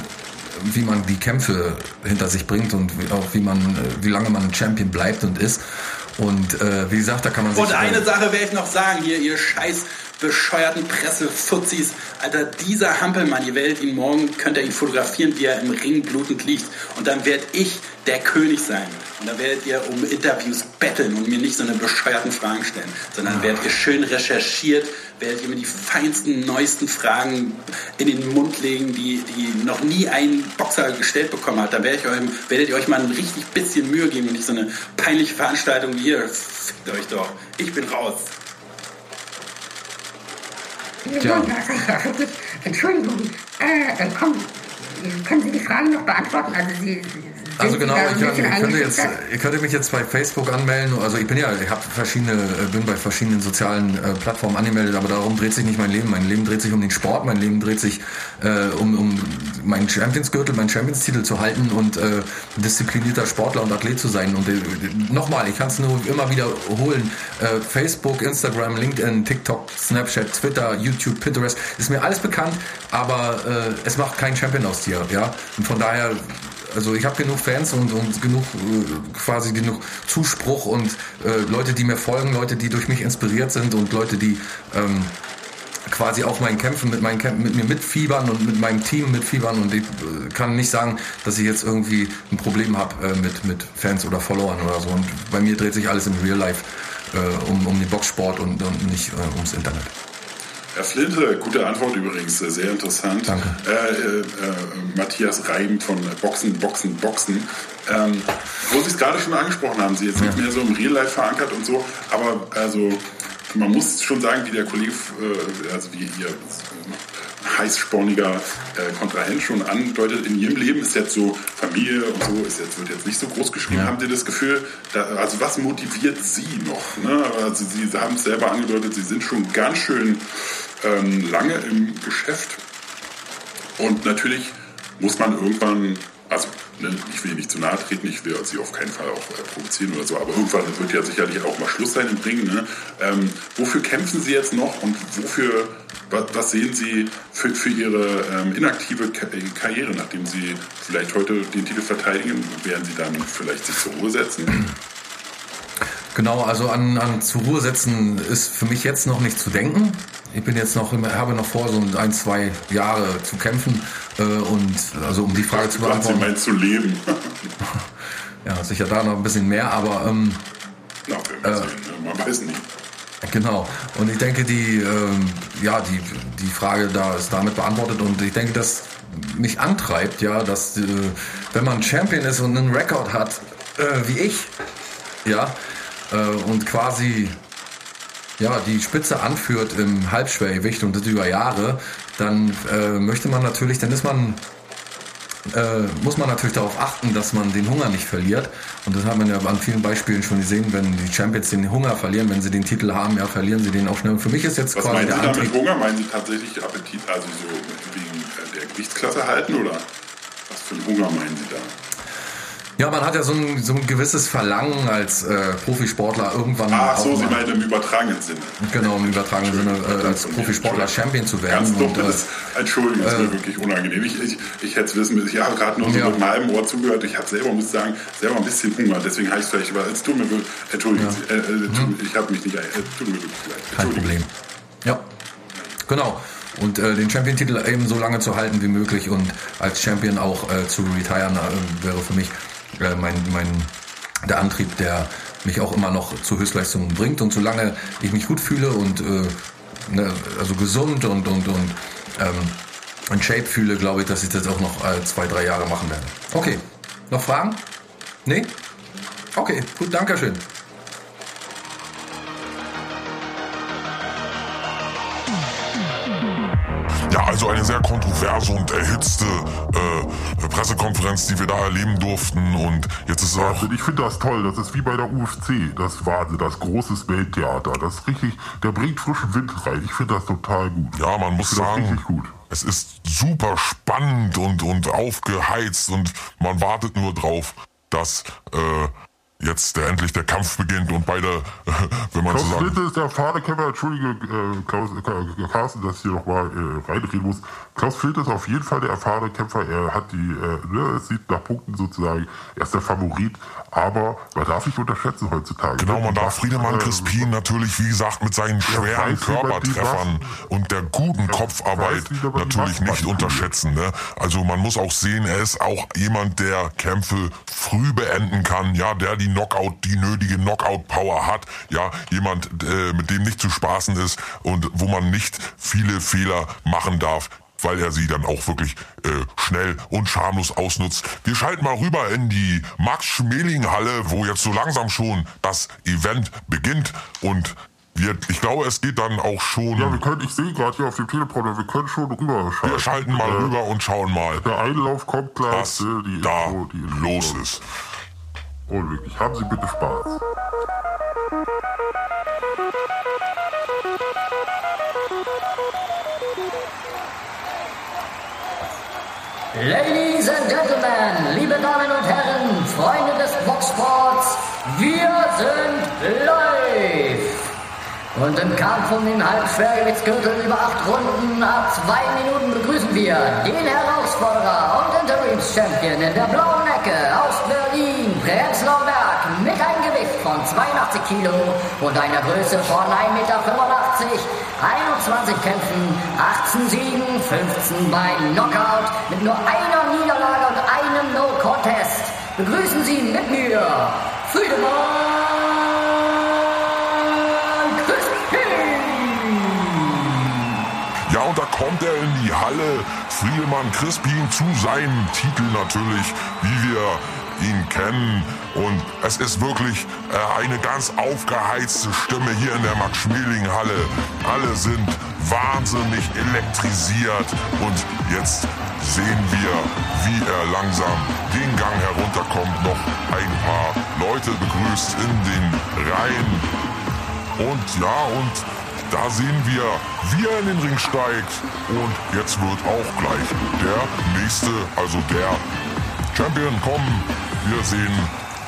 wie man die Kämpfe hinter sich bringt und auch wie man, äh, wie lange man Champion bleibt und ist. Und äh, wie gesagt, da kann man sich. Und eine Sache werde ich noch sagen, hier, ihr scheiß bescheuerten Pressefuzis. Alter, dieser Hampelmann, ihr werdet ihn morgen, könnt ihr ihn fotografieren, wie er im Ring blutend liegt. Und dann werde ich der König sein. Und dann werdet ihr um Interviews betteln und mir nicht so eine bescheuerten Fragen stellen, sondern werdet ihr schön recherchiert, werdet ihr mir die feinsten, neuesten Fragen in den Mund legen, die, die noch nie ein Boxer gestellt bekommen hat. Da werdet, ich euch, werdet ihr euch mal ein richtig bisschen Mühe geben und nicht so eine peinliche Veranstaltung wie hier. Fickt euch doch. Ich bin raus. Ja. Entschuldigung, äh, komm, können Sie die Frage noch beantworten? Also Sie, also genau, ich, ich könnte jetzt, ihr könntet mich jetzt bei Facebook anmelden. Also ich bin ja, ich habe verschiedene, äh, bin bei verschiedenen sozialen äh, Plattformen angemeldet, aber darum dreht sich nicht mein Leben. Mein Leben dreht sich um den Sport, mein Leben dreht sich äh, um, um meinen Champions-Gürtel, meinen Champions-Titel zu halten und äh, disziplinierter Sportler und Athlet zu sein. Und äh, nochmal, ich kann es nur immer wiederholen. Äh, Facebook, Instagram, LinkedIn, TikTok, Snapchat, Twitter, YouTube, Pinterest, ist mir alles bekannt, aber äh, es macht keinen Champion aus dir. Ja? Und von daher also ich habe genug Fans und, und genug äh, quasi genug Zuspruch und äh, Leute, die mir folgen, Leute, die durch mich inspiriert sind und Leute, die ähm, quasi auch meinen Kämpfen mit meinen Kämpfen mit mir mitfiebern und mit meinem Team mitfiebern und ich äh, kann nicht sagen, dass ich jetzt irgendwie ein Problem habe äh, mit mit Fans oder Followern oder so und bei mir dreht sich alles im Real Life äh, um, um den Boxsport und, und nicht äh, ums Internet. Herr Flinte, gute Antwort übrigens, sehr interessant. Danke. Äh, äh, Matthias Reim von Boxen, Boxen, Boxen. Ähm, wo Sie es gerade schon angesprochen haben, Sie jetzt ja. nicht mehr so im Real Life verankert und so, aber also man muss schon sagen, wie der Kollege, äh, also wie Ihr heißsporniger äh, Kontrahent schon andeutet, in Ihrem Leben ist jetzt so Familie und so, ist jetzt, wird jetzt nicht so groß geschrieben. Ja. Haben Sie das Gefühl, da, also was motiviert Sie noch? Ne? Also Sie haben es selber angedeutet, Sie sind schon ganz schön ähm, lange im Geschäft. Und natürlich muss man irgendwann, also ne, ich will nicht zu nahe treten, ich will sie auf keinen Fall auch äh, provozieren oder so, aber irgendwann wird ja sicherlich auch mal Schluss sein im Ring. Ne? Ähm, wofür kämpfen Sie jetzt noch und wofür, was, was sehen Sie für, für Ihre ähm, inaktive Karriere, nachdem Sie vielleicht heute den Titel verteidigen, werden Sie dann vielleicht sich zur Ruhe setzen? Genau, also an, an zur Ruhe setzen ist für mich jetzt noch nicht zu denken ich bin jetzt noch, habe noch vor, so ein, zwei Jahre zu kämpfen äh, und also um die Frage zu beantworten. Sie meint zu leben. ja, sicher da noch ein bisschen mehr, aber ähm, Na, äh, sehen, ne? man weiß nicht. Genau. Und ich denke, die, ähm, ja, die, die Frage da ist damit beantwortet und ich denke, dass mich antreibt, ja, dass äh, wenn man Champion ist und einen Rekord hat, äh, wie ich, ja, äh, und quasi ja, die Spitze anführt im Halbschwergewicht und das über Jahre, dann äh, möchte man natürlich, dann ist man äh, muss man natürlich darauf achten, dass man den Hunger nicht verliert. Und das haben wir ja an vielen Beispielen schon gesehen, wenn die Champions den Hunger verlieren, wenn sie den Titel haben, ja, verlieren sie den auch schnell. Und für mich ist jetzt Was quasi meinen der Sie da Antrieb. mit Hunger? Meinen Sie tatsächlich Appetit, also so wegen äh, der Gewichtsklasse halten oder was für einen Hunger meinen Sie da? Ja, man hat ja so ein, so ein gewisses Verlangen als äh, Profisportler irgendwann. Ach so, auch Sie meinen im übertragenen Sinne. Genau, im übertragenen Sinne äh, als Profisportler Champion zu werden. Ganz dumm, das äh, ist, Entschuldigung, das ist mir wirklich unangenehm. Ich, ich, ich hätte es wissen müssen. Ich habe gerade nur so Ja. mit einem halben Ohr zugehört. Ich habe selber, muss ich sagen, selber ein bisschen Hunger. Deswegen habe ich es vielleicht über. Es tut mir wirklich. Entschuldigen Sie. Äh, äh, tut- Ich habe mich nicht. Äh, tut mir wirklich leid. Kein Problem. Ja, genau. Und äh, den Champion-Titel eben so lange zu halten wie möglich und als Champion auch äh, zu retiren äh, wäre für mich äh, mein, mein der Antrieb, der mich auch immer noch zu Höchstleistungen bringt. Und solange ich mich gut fühle und äh, ne, also gesund und und und ähm, in Shape fühle, glaube ich, dass ich das auch noch äh, zwei, drei Jahre machen werde. Okay. Noch Fragen? Nee? Okay, gut, danke also eine sehr kontroverse und erhitzte äh, Pressekonferenz, die wir da erleben durften. Und jetzt ist auch. Also ich finde das toll. Das ist wie bei der UFC. Das Wahnsinn, das großes Welttheater. Das ist richtig, der bringt frischen Wind rein. Ich finde das total gut. Ja, man muss sagen, es ist super spannend und, und aufgeheizt und man wartet nur drauf, dass äh, jetzt der, endlich der Kampf beginnt und beide, wenn man so Klaus sagen. Flinte ist der erfahrene Kämpfer, entschuldige äh, Klaus, äh, Carsten, dass ich hier nochmal äh, reinreden muss. Klaus Flinte ist auf jeden Fall der erfahrene Kämpfer. Er hat die, äh, ne, es sieht nach Punkten sozusagen, er ist der Favorit, aber man darf nicht unterschätzen heutzutage. Genau, man darf Friedemann äh, Crispin natürlich, wie gesagt, mit seinen schweren weiß, Körpertreffern und der guten Kopfarbeit weiß, natürlich nicht unterschätzen. Ne? Also man muss auch sehen, er ist auch jemand, der Kämpfe früh beenden kann, ja, der die Knockout, die nötige Knockout-Power hat, ja, jemand, äh, mit dem nicht zu spaßen ist und wo man nicht viele Fehler machen darf weil er sie dann auch wirklich äh, schnell und schamlos ausnutzt. Wir schalten mal rüber in die Max-Schmeling-Halle, wo jetzt so langsam schon das Event beginnt und wir, ich glaube, es geht dann auch schon. Ja, wir können, ich sehe gerade hier auf dem Teleprompter, wir können schon rüberschalten. wir schalten mal Äh, rüber und schauen mal, Der Einlauf kommt gleich. was äh, die da Info, die Info. los ist. Und wirklich, haben Sie bitte Spaß. Ladies and Gentlemen, liebe Damen und Herren, Freunde des Boxsports, wir sind live! Und im Kampf um den Halbschwergewichtsgürtel über acht Runden ab zwei Minuten begrüßen wir den Herausforderer und Interims-Champion in der blauen Ecke aus Berlin, Prenzlauer Berg, mit einem Gewicht von 82 Kilo und einer Größe von 1,85 Meter, 21 Kämpfen, 18 Siegen, 15 bei Knockout, mit nur einer Niederlage und einem No-Contest. Begrüßen Sie mit mir Friedemann Crispin! Ja, und da kommt er in die Halle. Friedemann Crispin zu seinem Titel natürlich, wie wir ihn kennen. Und es ist wirklich äh, eine ganz aufgeheizte Stimme hier in der Max-Schmeling-Halle. Alle sind wahnsinnig elektrisiert. Und jetzt sehen wir, wie er langsam den Gang herunterkommt. Noch ein paar Leute begrüßt in den Reihen. Und ja, und da sehen wir, wie er in den Ring steigt. Und jetzt wird auch gleich der nächste, also der Champion kommen. Wir sehen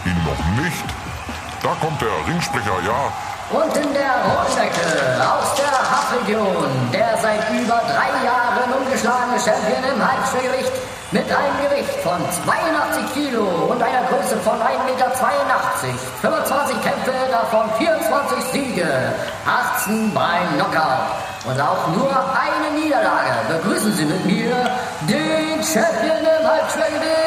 ihn noch nicht. Da kommt der Ringsprecher, ja. Und in der Rotschecke aus der Haffregion, der seit über drei Jahren ungeschlagene Champion im Halbschwergewicht mit einem Gewicht von 82 Kilo und einer Größe von 1,82 Meter, 25 Kämpfe, davon 24 Siege, 18 beim Knockout und auch nur eine Niederlage. Begrüßen Sie mit mir den Champion im Halbschwergewicht,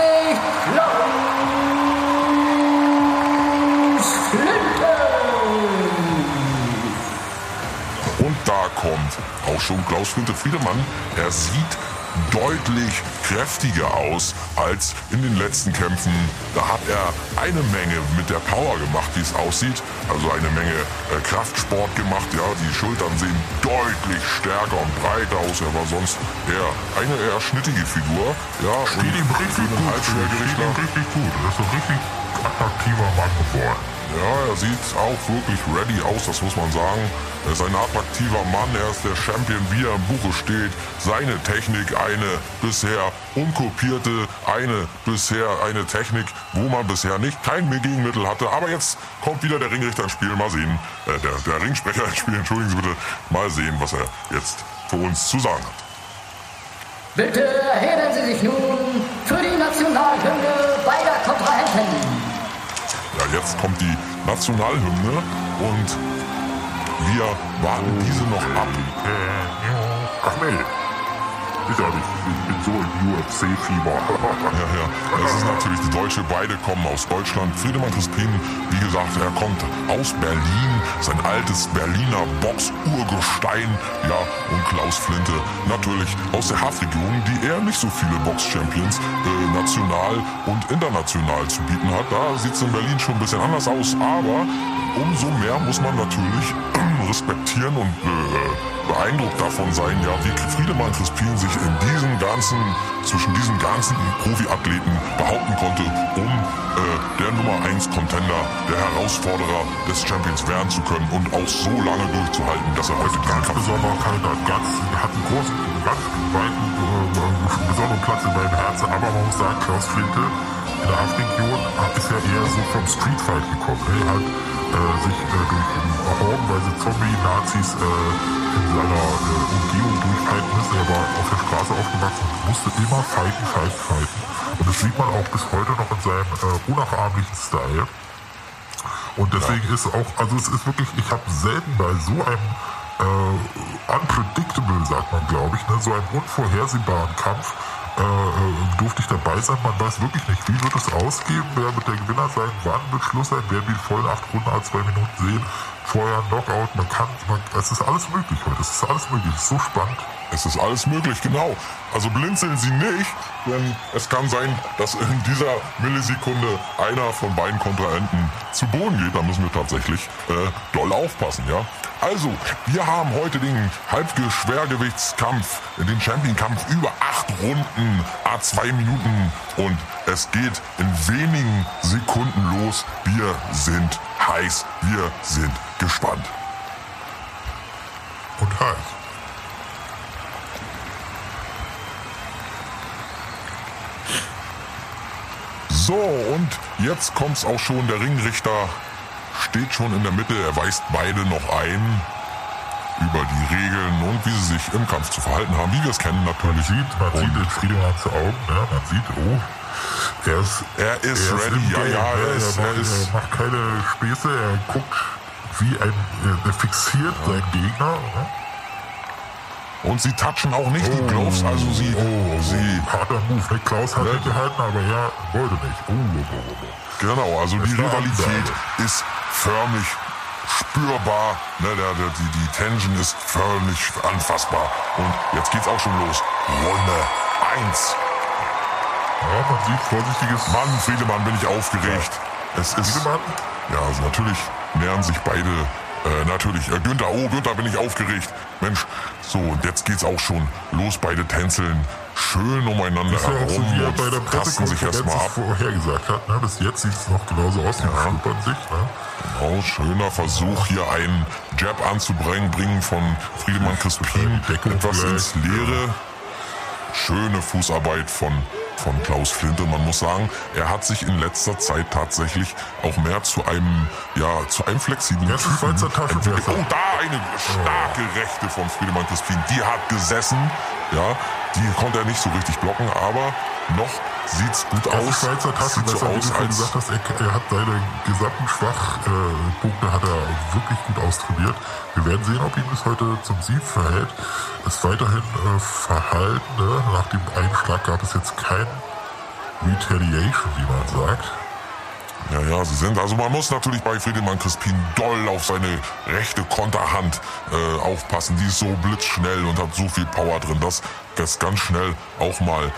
kommt auch schon Klaus Günther Friedemann. Er sieht deutlich kräftiger aus als in den letzten Kämpfen. Da hat er eine Menge mit der Power gemacht, wie es aussieht. Also eine Menge äh, Kraftsport gemacht. Ja, die Schultern sehen deutlich stärker und breiter aus. Er war sonst eher eine eher schnittige Figur. Ja, steht ihm richtig gut. Steht ihm richtig gut. Er ist ein richtig attraktiver Mann geworden. Ja, er sieht auch wirklich ready aus, das muss man sagen. Er ist ein attraktiver Mann, er ist der Champion, wie er im Buche steht. Seine Technik, eine bisher unkopierte, eine bisher eine Technik, wo man bisher nicht kein Gegenmittel hatte. Aber jetzt kommt wieder der Ringrichter ins Spiel. Mal sehen, äh, der, der Ringsprecher ins Spiel, entschuldigen Sie bitte. Mal sehen, was er jetzt für uns zu sagen hat. Bitte erheben Sie sich nun für die Nationalhymne beider Kontrahenten. Jetzt kommt die Nationalhymne und wir warten diese noch ab. Ach nee, nicht. Ich bin so im UFC-Fieber. ja, ja. Das ist natürlich die Deutsche. Beide kommen aus Deutschland. Friedemann Crispin, wie gesagt, er kommt aus Berlin. Sein altes Berliner Box-Urgestein. Ja, und Klaus Flinte natürlich aus der Haftregion, die eher nicht so viele Box-Champions äh, national und international zu bieten hat. Da sieht es in Berlin schon ein bisschen anders aus. Aber umso mehr muss man natürlich respektieren und äh, beeindruckt davon sein, ja, wie Friedemann Crispin sich in diesen ganzen, zwischen diesen ganzen Profiathleten behaupten konnte, um äh, der Nummer 1 Contender, der Herausforderer des Champions werden zu können und auch so lange durchzuhalten, dass er heute also ganz besonderer Kandidat, ganz, hat einen großen, ganz weiten, äh, besonderen Platz in meinem Herzen, aber man muss sagen, Klaus Flinte in der Haftregion ist ja eher so vom Streetfight gekommen. Er hat äh, sich äh, durch hordenweise Zombie-Nazis äh, in seiner äh, Umgebung durchhalten müssen. Er war auf der Straße aufgewachsen und musste immer fighten, fighten, fighten. Und das sieht man auch bis heute noch in seinem äh, unnachahmlichen Style. Und deswegen ja. ist auch, also es ist wirklich, ich habe selten bei so einem äh, unpredictable, sagt man, glaube ich, ne, so einem unvorhersehbaren Kampf äh, äh, durfte ich dabei sein. Man weiß wirklich nicht, wie wird es ausgehen, wer wird der Gewinner sein, wann wird Schluss sein, wer will vollen acht Runden, a zwei Minuten sehen vorher Knockout, man kann, man, es ist alles möglich heute, es ist alles möglich, es ist so spannend. Es ist alles möglich, genau. Also blinzeln Sie nicht, denn es kann sein, dass in dieser Millisekunde einer von beiden Kontrahenten zu Boden geht. Da müssen wir tatsächlich äh, doll aufpassen, ja. Also, wir haben heute den Halbgeschwergewichtskampf, den Championkampf über acht Runden, a zwei Minuten und es geht in wenigen Sekunden los. Wir sind heiß, wir sind gespannt. Und heiß. So, und jetzt kommt's auch schon. Der Ringrichter steht schon in der Mitte. Er weist beide noch ein über die Regeln und wie sie sich im Kampf zu verhalten haben, wie wir es kennen natürlich. Man sieht, man und sieht den Friedemann zu Augen, ja, man sieht, oh, er ist, er ist er ready, ist ja, ja, er, ist, er, ist, er macht keine Späße, er guckt wie ein, er fixiert ja. seinen Gegner. Ne? Und sie touchen auch nicht oh, die Gloves, also sie... Oh, sie harter Move. Klaus hat ne? gehalten, aber er wollte nicht. Oh, oh, oh, oh. Genau, also die Rivalität ist förmlich spürbar. Ne, der, der, die, die Tension ist förmlich anfassbar. Und jetzt geht's auch schon los. Runde 1. Ja, man sieht vorsichtiges... Mann, Friedemann, bin ich aufgeregt. Ja. Es ist... Friedemann? Ja, also natürlich nähern sich beide äh, natürlich. Äh, Günther, oh Günther, bin ich aufgeregt. Mensch, so, und jetzt geht's auch schon los. Beide tänzeln schön umeinander ist herum so, wie er bei der tasten sich erstmal ab. vorhergesagt hat. Ne? Bis jetzt sieht es noch genauso aus, die ja. schnuppern sich. Ne? Genau, schöner Versuch hier einen Jab anzubringen, bringen von Friedemann Crispin etwas ins Leere. Schöne Fußarbeit von von Klaus Flinte. Man muss sagen, er hat sich in letzter Zeit tatsächlich auch mehr zu einem, ja, zu einem flexiblen Typen entwickelt. Oh, da eine starke Rechte von Friedemann Crispin. Die hat gesessen, ja, die konnte er nicht so richtig blocken, aber noch sieht's gut das aus. Schweizer Taschenmesser, so wie du gesagt hast, er, er, hat seine gesamten Schwachpunkte äh, hat er wirklich gut austrainiert. Wir werden sehen, ob ihm das heute zum Sieg verhält. Ist weiterhin äh, verhalten. Ne? Nach dem Einschlag gab es jetzt kein Retaliation, wie man sagt. Ja, ja, sie sind. Also man muss natürlich bei Friedemann Crispin doll auf seine rechte Konterhand äh, aufpassen. Die ist so blitzschnell und hat so viel Power drin, dass das ganz schnell auch mal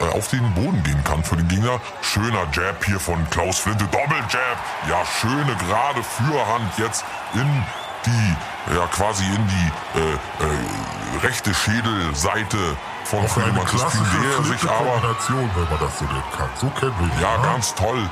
auf den Boden gehen kann für den Gegner. Schöner Jab hier von Klaus Flinte. Doppeljab. Ja, schöne gerade Fürhand jetzt in die, ja quasi in die äh, äh, rechte Schädelseite von Friedemann Crispin, der sich aber... Kombination, wenn man das so nennen kann. So kennen wir ihn. Ja, ganz toll.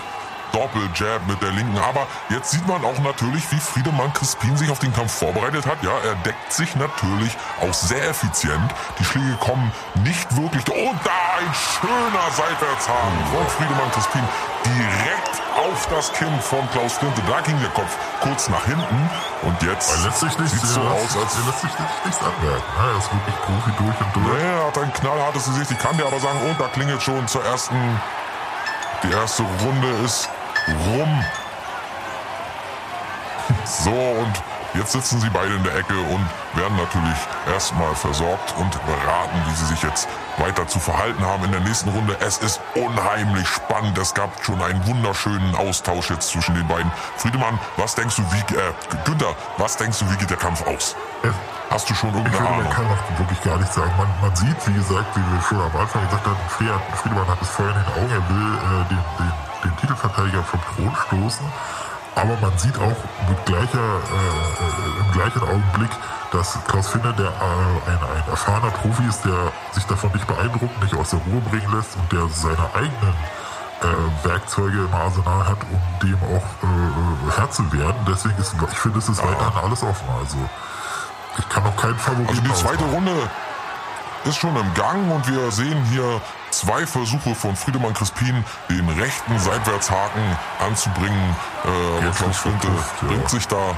Doppeljab mit der linken. Aber jetzt sieht man auch natürlich, wie Friedemann Crispin sich auf den Kampf vorbereitet hat. Ja, er deckt sich natürlich auch sehr effizient. Die Schläge kommen nicht wirklich. Und da ein schöner Seitwärtshaken von Friedemann Crispin direkt auf das Kinn von Klaus Flinte. Da ging der Kopf kurz nach hinten. Und jetzt sieht es so aus, als... Er lässt sich nicht, nichts anmerken. Er ist wirklich Profi durch und durch. Er hat ein knallhartes Gesicht. Ich kann dir aber sagen, und da klingelt schon zur ersten... Die erste Runde ist rum. So, und jetzt sitzen sie beide in der Ecke und werden natürlich erstmal versorgt und beraten, wie sie sich jetzt weiter zu verhalten haben in der nächsten Runde. Es ist unheimlich spannend. Es gab schon einen wunderschönen Austausch jetzt zwischen den beiden. Friedemann, was denkst du, wie, äh, Günther, was denkst du, wie geht der Kampf aus? Hast du schon irgendeine Ich finde, Ahnung? man kann auch wirklich gar nichts sagen. Man, man sieht, wie gesagt, wie wir schon am Anfang gesagt haben, Fried- Friedemann hat es vorher in den Augen, er will äh, den, den, den Titelverteidiger vom Thron stoßen. Aber man sieht auch mit gleicher, äh, im gleichen Augenblick, dass Klaus Finner, der äh, ein, ein erfahrener Profi ist, der sich davon nicht beeindrucken, nicht aus der Ruhe bringen lässt und der seine eigenen äh, Werkzeuge im Arsenal hat, um dem auch äh, Herr zu werden. Deswegen ist, ich finde, es ist weiterhin alles offen. Also ich kann noch keinen Favoriten Also die zweite ausmachen. Runde ist schon im Gang und wir sehen hier zwei Versuche von Friedemann Crispin, den rechten Seitwärtshaken anzubringen. Äh, aber Klaus ist Flinte ja. bringt sich da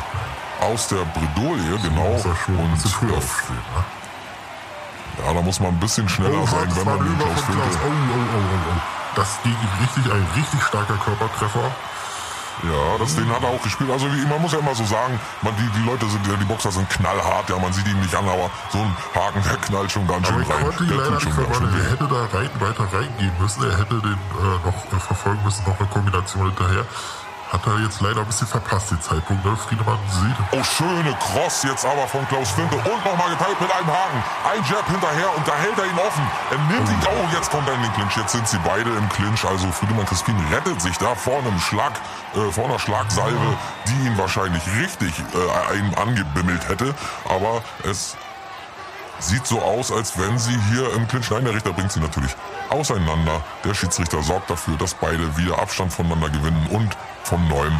aus der Bredouille, genau. Und äh, aufstehen. Ne? ja, da muss man ein bisschen schneller Oh, sein, wenn man den Klaus. Flinte... Oh, oh, oh, oh, oh. Das ging richtig, ein richtig starker Körpertreffer. Ja, das, den hat er auch gespielt. Also wie, man muss ja immer so sagen, man, die, die Leute sind, ja, die Boxer sind knallhart, ja, man sieht ihn nicht an, aber so ein Haken, der knallt schon ganz schön ich rein. konnte Der leider schon ganz schön. Er hätte da rein, weiter reingehen müssen. Er hätte den äh, noch äh, verfolgen müssen, noch eine Kombination hinterher. Hat er jetzt leider ein bisschen verpasst, den Zeitpunkt. Ne? Friedemann sieht. Oh, schöne Cross jetzt aber von Klaus Flinte und nochmal geteilt mit einem Haken. Ein Jab hinterher und da hält er ihn offen. Er nimmt ihn, oh, jetzt kommt er in den Clinch. Jetzt sind sie beide im Clinch. Also Friedemann Crispin rettet sich da vor einem Schlag, äh, vor einer Schlagsalve, die ihn wahrscheinlich richtig äh, einem angebimmelt hätte. Aber es sieht so aus, als wenn sie hier im Clinch, nein, der Richter bringt sie natürlich auseinander. Der Schiedsrichter sorgt dafür, dass beide wieder Abstand voneinander gewinnen und von neuem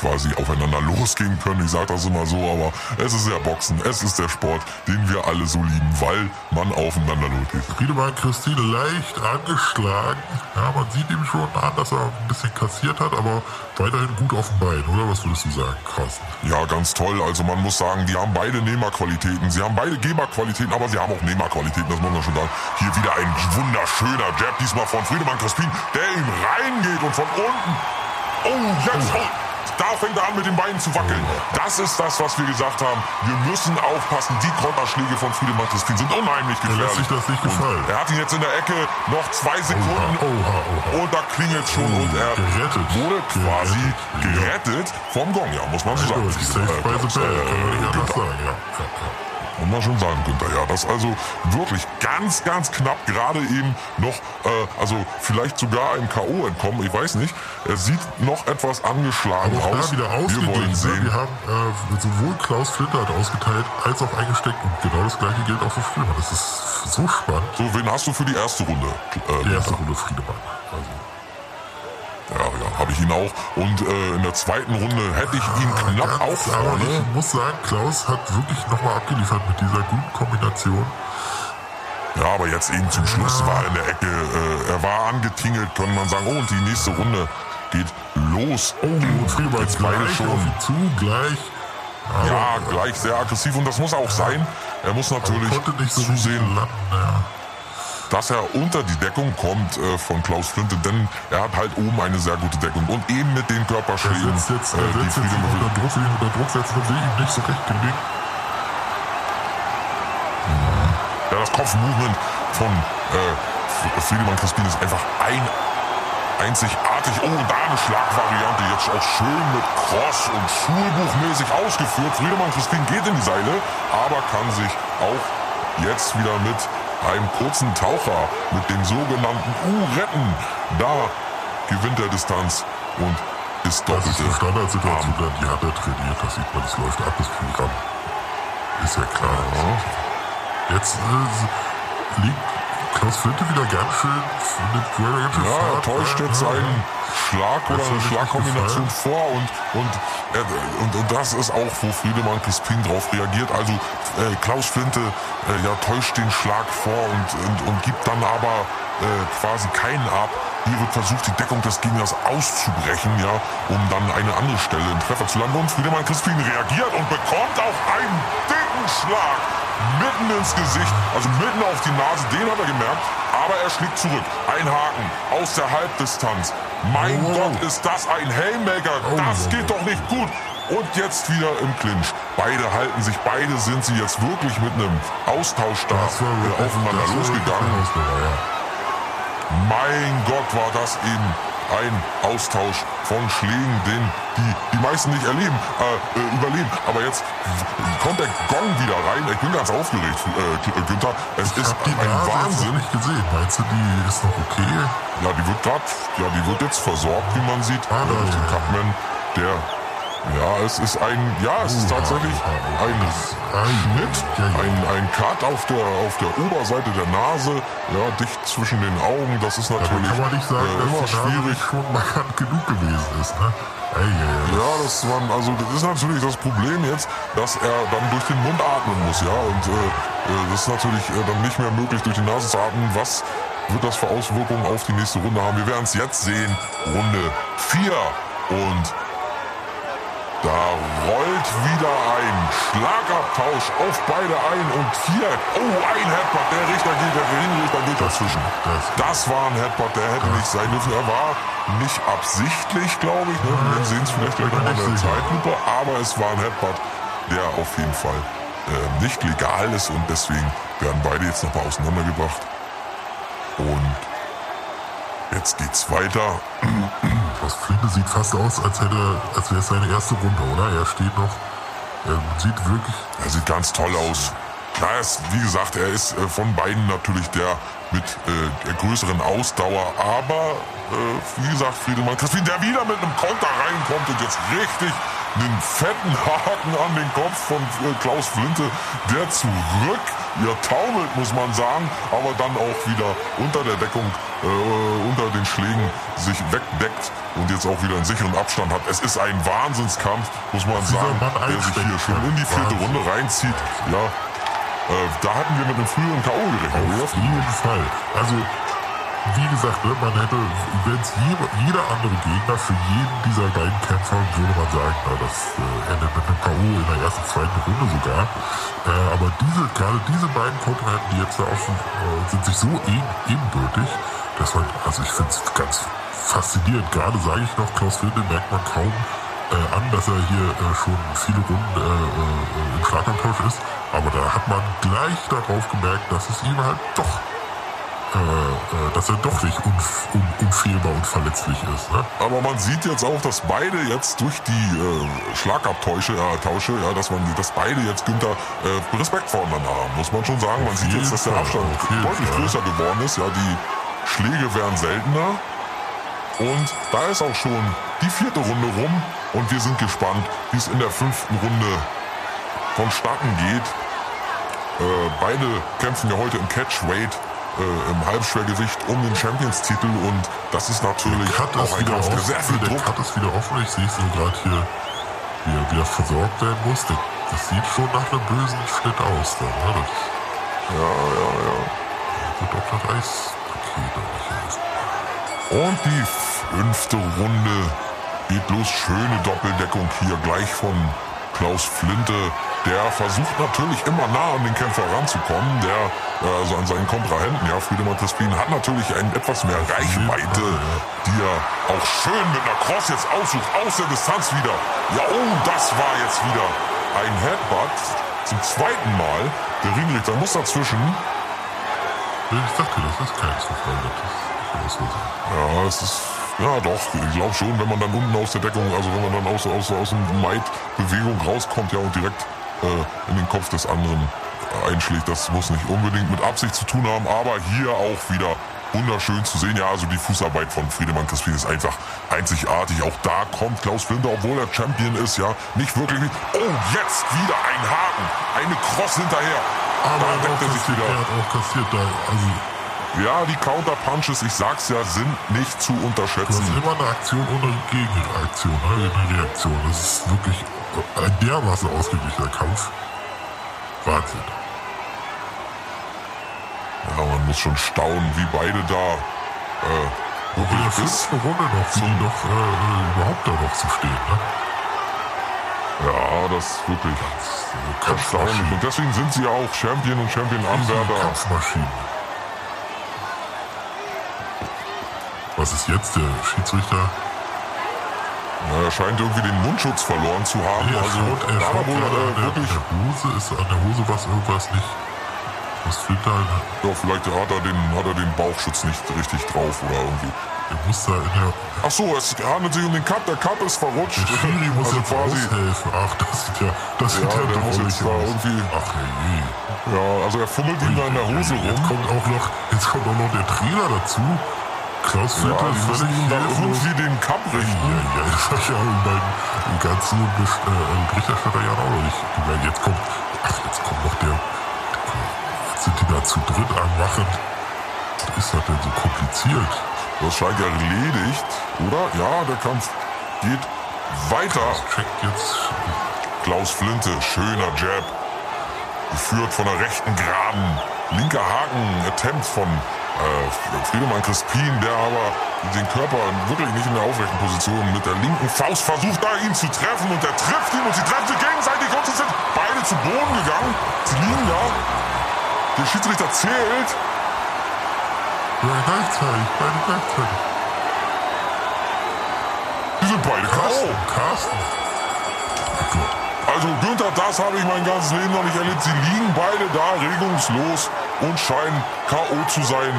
quasi aufeinander losgehen können. Ich sage das immer so, aber es ist ja Boxen, es ist der Sport, den wir alle so lieben, weil man aufeinander losgeht. Friedemann Christine leicht angeschlagen. Ja, man sieht ihm schon an, dass er ein bisschen kassiert hat, aber weiterhin gut auf dem Bein, oder? Was würdest du sagen, Carsten? Ja, ganz toll. Also man muss sagen, die haben beide Nehmerqualitäten. Sie haben beide Geberqualitäten, aber sie haben auch Nehmerqualitäten, das muss man schon sagen. Hier wieder ein wunderschöner Jab, diesmal von Friedemann Crispin, der ihm reingeht und von unten. Oh, jetzt. Oh. Da fängt er an, mit den Beinen zu wackeln. Das ist das, was wir gesagt haben. Wir müssen aufpassen. Die Konterschläge von Friedemann Crispin sind unheimlich gefährlich. lässt sich das nicht gefallen. Er hat ihn jetzt in der Ecke noch zwei Sekunden. Oha, oha, oha. Und da klingelt schon und er Gerettet. wurde quasi Gerettet, gerettet vom Gong, ja, muss man so sagen. Safe by the bell, kann man nicht anders Günther. sagen. Ja, ja, ja. Muss man schon sagen, Günther. Ja, das also wirklich ganz, ganz knapp gerade eben noch, äh, also vielleicht sogar einem K.O. entkommen, ich weiß nicht. Er sieht noch etwas angeschlagen Aber aus. da wieder Wir wollen. Ne? sehen. Wir haben äh, sowohl Klaus Flinter hat ausgeteilt, als auch eingesteckt. Und genau das gleiche gilt auch für Friedemann. Das ist so spannend. So, wen hast du für die erste Runde? Äh, Die erste? Runde Friedemann. Also, Ja, ja, habe ich ihn auch. Und äh, in der zweiten Runde hätte ich ihn knapp auch ganz, aber vorne. ich muss sagen, Klaus hat wirklich nochmal abgeliefert mit dieser guten Kombination. Ja, aber jetzt eben zum Schluss war er in der Ecke, äh, er war angetingelt, kann man sagen. Oh, und die nächste Runde geht los. Oh, jetzt beide schon. zu, gleich. Aber, Ja, gleich sehr aggressiv und das muss auch sein. Er muss aber natürlich zusehen, landen. Ja. Dass er unter die Deckung kommt äh, von Klaus Flinte, denn er hat halt oben eine sehr gute Deckung und eben mit den Er Körperschlägen, setzt jetzt, äh, er die setzt jetzt unter Druck, will ihn unter Druck setzen, das will ihm nicht so recht gelingen. Ja, das Kopfmovement von äh, Friedemann Crispin ist einfach ein einzigartig. Oh, da eine Schlagvariante, jetzt auch schön mit Cross und Schulbuchmäßig ausgeführt. Friedemann Crispin geht in die Seile, aber kann sich auch jetzt wieder mit einem kurzen Taucher, mit dem sogenannten U retten. Da gewinnt er Distanz und ist doppelte. Das ist eine Standardsituation, die hat er trainiert, das sieht man, das läuft ab, das Programm. Ist ja klar. Ja. Jetzt äh, liegt Klaus Flinte wieder ganz schön, nimmt Guerra ganz schön Ja, er täuscht jetzt seinen Schlag oder eine Schlagkombination vor und, und, äh, und, und das ist auch, wo Friedemann Crispin drauf reagiert. Also äh, Klaus Flinte äh, ja, täuscht den Schlag vor und, und, und gibt dann aber äh, quasi keinen ab. Hier wird versucht, die Deckung des Gegners auszubrechen, ja, um dann eine andere Stelle in Treffer zu landen. Und Friedemann Crispin reagiert und bekommt auch einen dicken Schlag mitten ins Gesicht, also mitten auf die Nase, den hat er gemerkt, aber er schlägt zurück. Ein Haken aus der Halbdistanz. Mein oh. Gott, ist das ein Haymaker. Oh. Das geht doch nicht gut. Und jetzt wieder im Clinch. Beide halten sich, beide sind sie jetzt wirklich mit einem Austausch da äh, aufeinander losgegangen. Mein Gott, war das eben ein Austausch von Schlägen, den die, die meisten nicht erleben, äh, äh, überleben. Aber jetzt kommt der Gong wieder rein. Ich bin ganz aufgeregt, äh, Günther. Es ich ist ein Wahnsinn. Ich nicht gesehen. Meinst du, die ist noch okay? Ja, die wird gerade, ja, die wird jetzt versorgt, wie man sieht. Ah, durch den Cutman, der ja, es ist ein, ja, es ist tatsächlich ein Schnitt, ein, ein Cut auf der, auf der Oberseite der Nase, ja, dicht zwischen den Augen. Das ist natürlich ja, kann man nicht sagen, äh, immer dass schwierig. schon markant genug gewesen ist, ne? Ey, ey, ey. Ja, das war, also das ist natürlich das Problem jetzt, dass er dann durch den Mund atmen muss, ja, und äh, äh das ist natürlich äh, dann nicht mehr möglich, durch die Nase zu atmen. Was wird das für Auswirkungen auf die nächste Runde haben? Wir werden es jetzt sehen. Runde 4 und da rollt wieder ein Schlagabtausch auf beide ein und hier, oh, ein Headbutt, der Richter geht, der Ringrichter geht dazwischen. Das war ein Headbutt, der hätte nicht sein dürfen. Er war nicht absichtlich, glaube ich. Ne? Wir sehen es vielleicht gleich nochmal in der Zeitlupe, aber es war ein Headbutt, der auf jeden Fall äh, nicht legal ist und deswegen werden beide jetzt nochmal auseinandergebracht. Und jetzt geht's weiter. Das Flinte sieht fast aus, als hätte, als wäre es seine erste Runde, oder? Er steht noch. Er sieht wirklich. Er sieht ganz toll aus. Na, ist, wie gesagt, er ist äh, von beiden natürlich der mit äh, der größeren Ausdauer, aber äh, wie gesagt, Friedemann Crispin, der wieder mit einem Konter reinkommt und jetzt richtig einen fetten Haken an den Kopf von äh, Klaus Flinte, der zurück, ja taumelt, muss man sagen, aber dann auch wieder unter der Deckung, äh, unter den Schlägen sich wegdeckt und jetzt auch wieder einen sicheren Abstand hat. Es ist ein Wahnsinnskampf, muss man sagen, der sich hier schon in die vierte Runde reinzieht. Ja, äh, da hatten wir mit einem früheren K.O. gerechnet. Auf jeden Fall. Also wie gesagt, ne, man hätte, wenn es jeder andere Gegner für jeden dieser beiden Kämpfer, würde man sagen, na, das äh, endet mit einem K.O. in der ersten, zweiten Runde sogar. Äh, aber diese, gerade diese beiden Kontrahenten, die jetzt da offen äh, sind, sich so ebenbürtig, dass man, also ich finde es ganz faszinierend. Gerade sage ich noch, Klaus Wilde merkt man kaum äh, an, dass er hier äh, schon viele Runden äh, äh, im Schlagabtausch ist. Aber da hat man gleich darauf gemerkt, dass es ihm halt doch äh, äh, dass er doch nicht unf un unfehlbar und verletzlich ist. Ne? Aber man sieht jetzt auch, dass beide jetzt durch die äh, Schlagabtausche, äh, Tausche, ja, dass man, dass beide jetzt Günther äh, Respekt voneinander haben, muss man schon sagen. Man sieht jetzt, dass der Abstand deutlich größer geworden ist. Ja, die Schläge werden seltener. Und da ist auch schon die vierte Runde rum und wir sind gespannt, wie es in der fünften Runde vonstatten geht. Äh, beide kämpfen ja heute im Catchweight äh, im Halbschwergewicht um den Champions-Titel und das ist natürlich auch ein Kampf, der sehr viel der Druck... Cut ist wieder offen, ich sehe es nur gerade hier, wie er wieder versorgt werden muss. Das sieht schon nach einem bösen Schnitt aus. Dann, ne? das, ja, ja, ja. Wird auch das Eispaket nicht. Und die fünfte Runde geht los. Schöne Doppeldeckung hier gleich von Klaus Flinte der versucht natürlich immer nah an den Kämpfer ranzukommen, der also an seinen Kontrahenten, ja, Friedemann Crispin hat natürlich ein, etwas mehr Reichweite, die er auch schön mit einer Cross jetzt aussucht, aus der Distanz wieder. Ja, oh, das war jetzt wieder ein Headbutt zum zweiten Mal. Der Ringrichter muss dazwischen. Ich dachte, das ist kein Zufall, das ist Ja, es ist Ja, doch, ich glaube schon, wenn man dann unten aus der Deckung, also wenn man dann aus, aus, aus dem Might-Bewegung rauskommt, ja, und direkt äh, in den Kopf des anderen einschlägt, das muss nicht unbedingt mit Absicht zu tun haben, aber hier auch wieder wunderschön zu sehen. Ja, also die Fußarbeit von Friedemann Crispin ist einfach einzigartig. Auch da kommt Klaus Flinter, obwohl er Champion ist, ja, nicht wirklich. Oh, jetzt wieder ein Haken, eine Cross hinterher. Aber da deckt er sich wieder. Er hat auch kassiert da. Also ja, die Counter-Punches, ich sag's ja, sind nicht zu unterschätzen. Das ist immer eine Aktion ohne Gegenreaktion, ne? eine Reaktion. Das ist wirklich ein dermaßen ausgeglichener Kampf. Wahnsinn. Ja, man muss schon staunen, wie beide da äh, in der fünften Runde noch, die noch äh, überhaupt da noch zu stehen. Ne? Ja, das ist wirklich äh, erstaunlich. Und deswegen sind sie auch Champion und Champion-Anwärter. Kampfmaschinen. Was ist jetzt der Schiedsrichter? Na, er scheint irgendwie den Mundschutz verloren zu haben. Nee, also schaut, er schaut wohl, an, der, der Hose ist an der Hose was irgendwas nicht. Was fehlt da? Ja, vielleicht hat er, den, hat er den Bauchschutz nicht richtig drauf oder irgendwie. Er muss da in der. Ach so, es handelt sich um den Cup. Der Cup ist verrutscht. Der Schiri muss also quasi helfen. Ach, das sieht ja, das sieht ja, ja der muss jetzt da irgendwie. Ach hey. Ja, also er fummelt ihm da in der Hose rum. Jetzt kommt auch noch, jetzt kommt auch noch der Trainer dazu. Klaus Filter ja, völlig da irgendwie den Cup richten. Ja, ja, das habe ich ja meinen ganzen äh, Berichterstatter ja auch noch nicht gemerkt. Jetzt kommt, ach, jetzt kommt noch der, jetzt sind die da zu dritt am Machen. Was ist das denn so kompliziert? Das scheint ja erledigt, oder? Ja, der Kampf geht weiter. Klaus checkt jetzt. Klaus Flinte, schöner Jab. Geführt von der rechten Graben. Linker Haken, Attempt von äh, Friedemann Crispin, der aber den Körper wirklich nicht in der aufrechten Position mit der linken Faust versucht, da ihn zu treffen und er trifft ihn und sie treffen sich gegenseitig und sie sind beide zu Boden gegangen. Sie liegen da. Der Schiedsrichter zählt. Ja, gleichzeitig, beide gleichzeitig. Die sind beide Carsten, Carsten. Also Günther, das habe ich mein ganzes Leben noch nicht erlebt. Sie liegen beide da regungslos und scheinen K.O. zu sein.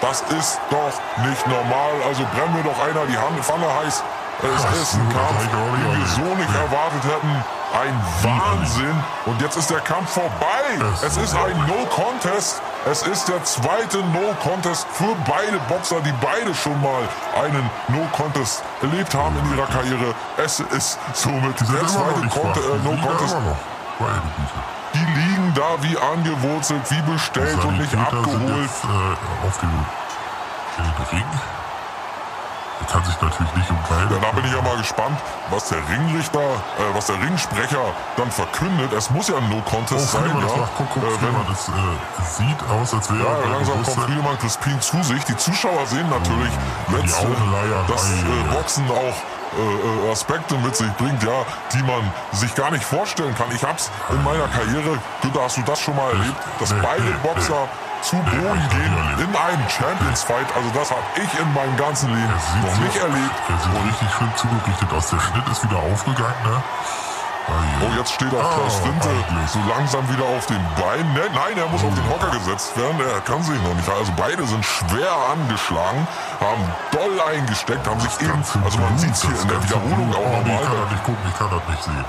Das ist doch nicht normal. Also brennen wir doch einer die Hand, Pfanne heiß. Es ist ein Kampf, den wir so nicht erwartet hätten. Ein Wahnsinn. Und jetzt ist der Kampf vorbei. Es ist ein No-Contest. Es ist der zweite No-Contest für beide Boxer, die beide schon mal einen No-Contest erlebt haben in ihrer Karriere. Es ist somit der zweite äh, No-Contest. Die da wie angewurzelt, wie bestellt und nicht abgeholt. Jetzt, äh, auf den, den Ring. Er kann sich natürlich nicht um beide. Ja, da bin ich ja mal gespannt, was der Ringrichter, äh, was der Ringsprecher dann verkündet. Es muss ja ein No-Contest oh, sein. Ja. Macht, guck, guck, äh, wenn, das äh, sieht aus, als wäre Ja, langsam kommt Friedemann Crispin zu sich. Die Zuschauer sehen natürlich oh, jetzt, äh, dass äh, Boxen auch äh, äh, Aspekte mit sich bringt, ja, die man sich gar nicht vorstellen kann. Ich hab's in meiner Karriere, Günther, hast du das schon mal erlebt, dass beide Boxer zu Boden gehen in einem Champions Fight. Also das habe ich in meinem ganzen Leben noch nicht erlebt. Der sieht richtig schön zugerichtet aus. Der Schnitt ist wieder aufgegangen, ne? Oh, jetzt steht auch Klaus oh, Flinte so langsam wieder auf den Beinen. Ne, nein, er muss auf den Hocker gesetzt werden. Er kann sich noch nicht. Also beide sind schwer angeschlagen, haben doll eingesteckt, haben sich eben, also man sieht es hier in der Wiederholung auch nochmal. Ich kann das nicht gucken, ich kann das nicht sehen.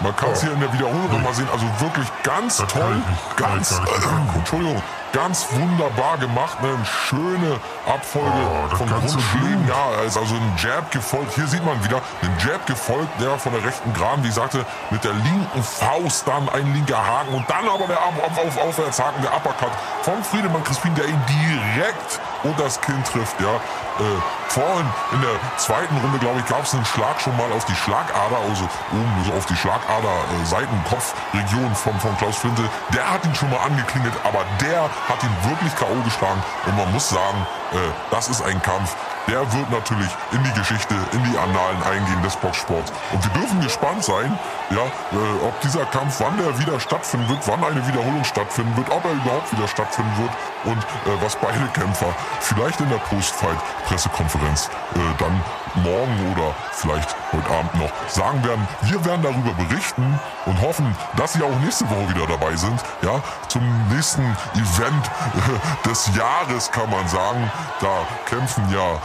Man kann es hier in der Wiederholung nochmal sehen. Also wirklich ganz das toll. Ganz, äh, Entschuldigung, ganz wunderbar gemacht. Ne? Eine schöne Abfolge oh, von Grundschlägen. Ja, ist also ein Jab gefolgt. Hier sieht man wieder einen Jab gefolgt, der von der rechten Graben, wie ich sagte, mit der linken Faust dann ein linker Haken und dann aber der auf, auf, Aufwärtshaken, der Uppercut von Friedemann Crispin, der ihn direkt unter das Kinn trifft. Ja, äh, vorhin in der zweiten Runde, glaube ich, gab es einen Schlag schon mal auf die Schlagader, also oben so auf die Schlagader, äh, Seitenkopfregion von, von Klaus Flinte. Der hat ihn schon mal angeklingelt, aber der hat ihn wirklich K.O. geschlagen. Und man muss sagen, äh, das ist ein Kampf, der wird natürlich in die Geschichte, in die Annalen eingehen des Boxsports. Und wir dürfen gespannt sein, ja, äh, ob dieser Kampf, wann der wieder stattfinden wird, wann eine Wiederholung stattfinden wird, ob er überhaupt wieder stattfinden wird. und äh, was beide Kämpfer vielleicht in der Postfight-Pressekonferenz äh, dann morgen oder vielleicht heute Abend noch sagen werden. Wir werden darüber berichten und hoffen, dass Sie auch nächste Woche wieder dabei sind. Ja, zum nächsten Event äh, des Jahres kann man sagen. Da kämpfen ja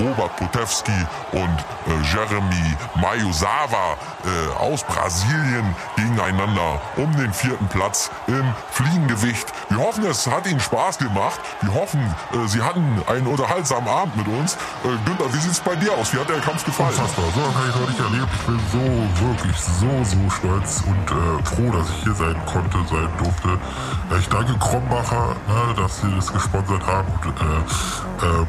Robert Potewski und äh, Jeremy Mayosawa äh, aus Brasilien gegeneinander um den vierten Platz im Fliegengewicht. Wir hoffen, es hat Ihnen Spaß gemacht. Wir hoffen, äh, Sie hatten einen unterhaltsamen Abend mit uns. Äh, Günther, wie sieht es bei dir aus? Wie hat der Kampf gefallen? Unfassbar. So habe ich noch nicht erlebt. Ich bin so, wirklich so, so stolz und äh, froh, dass ich hier sein konnte, sein durfte. Äh, ich danke Krombacher, ne, dass sie das gesponsert haben. Und, äh, ähm,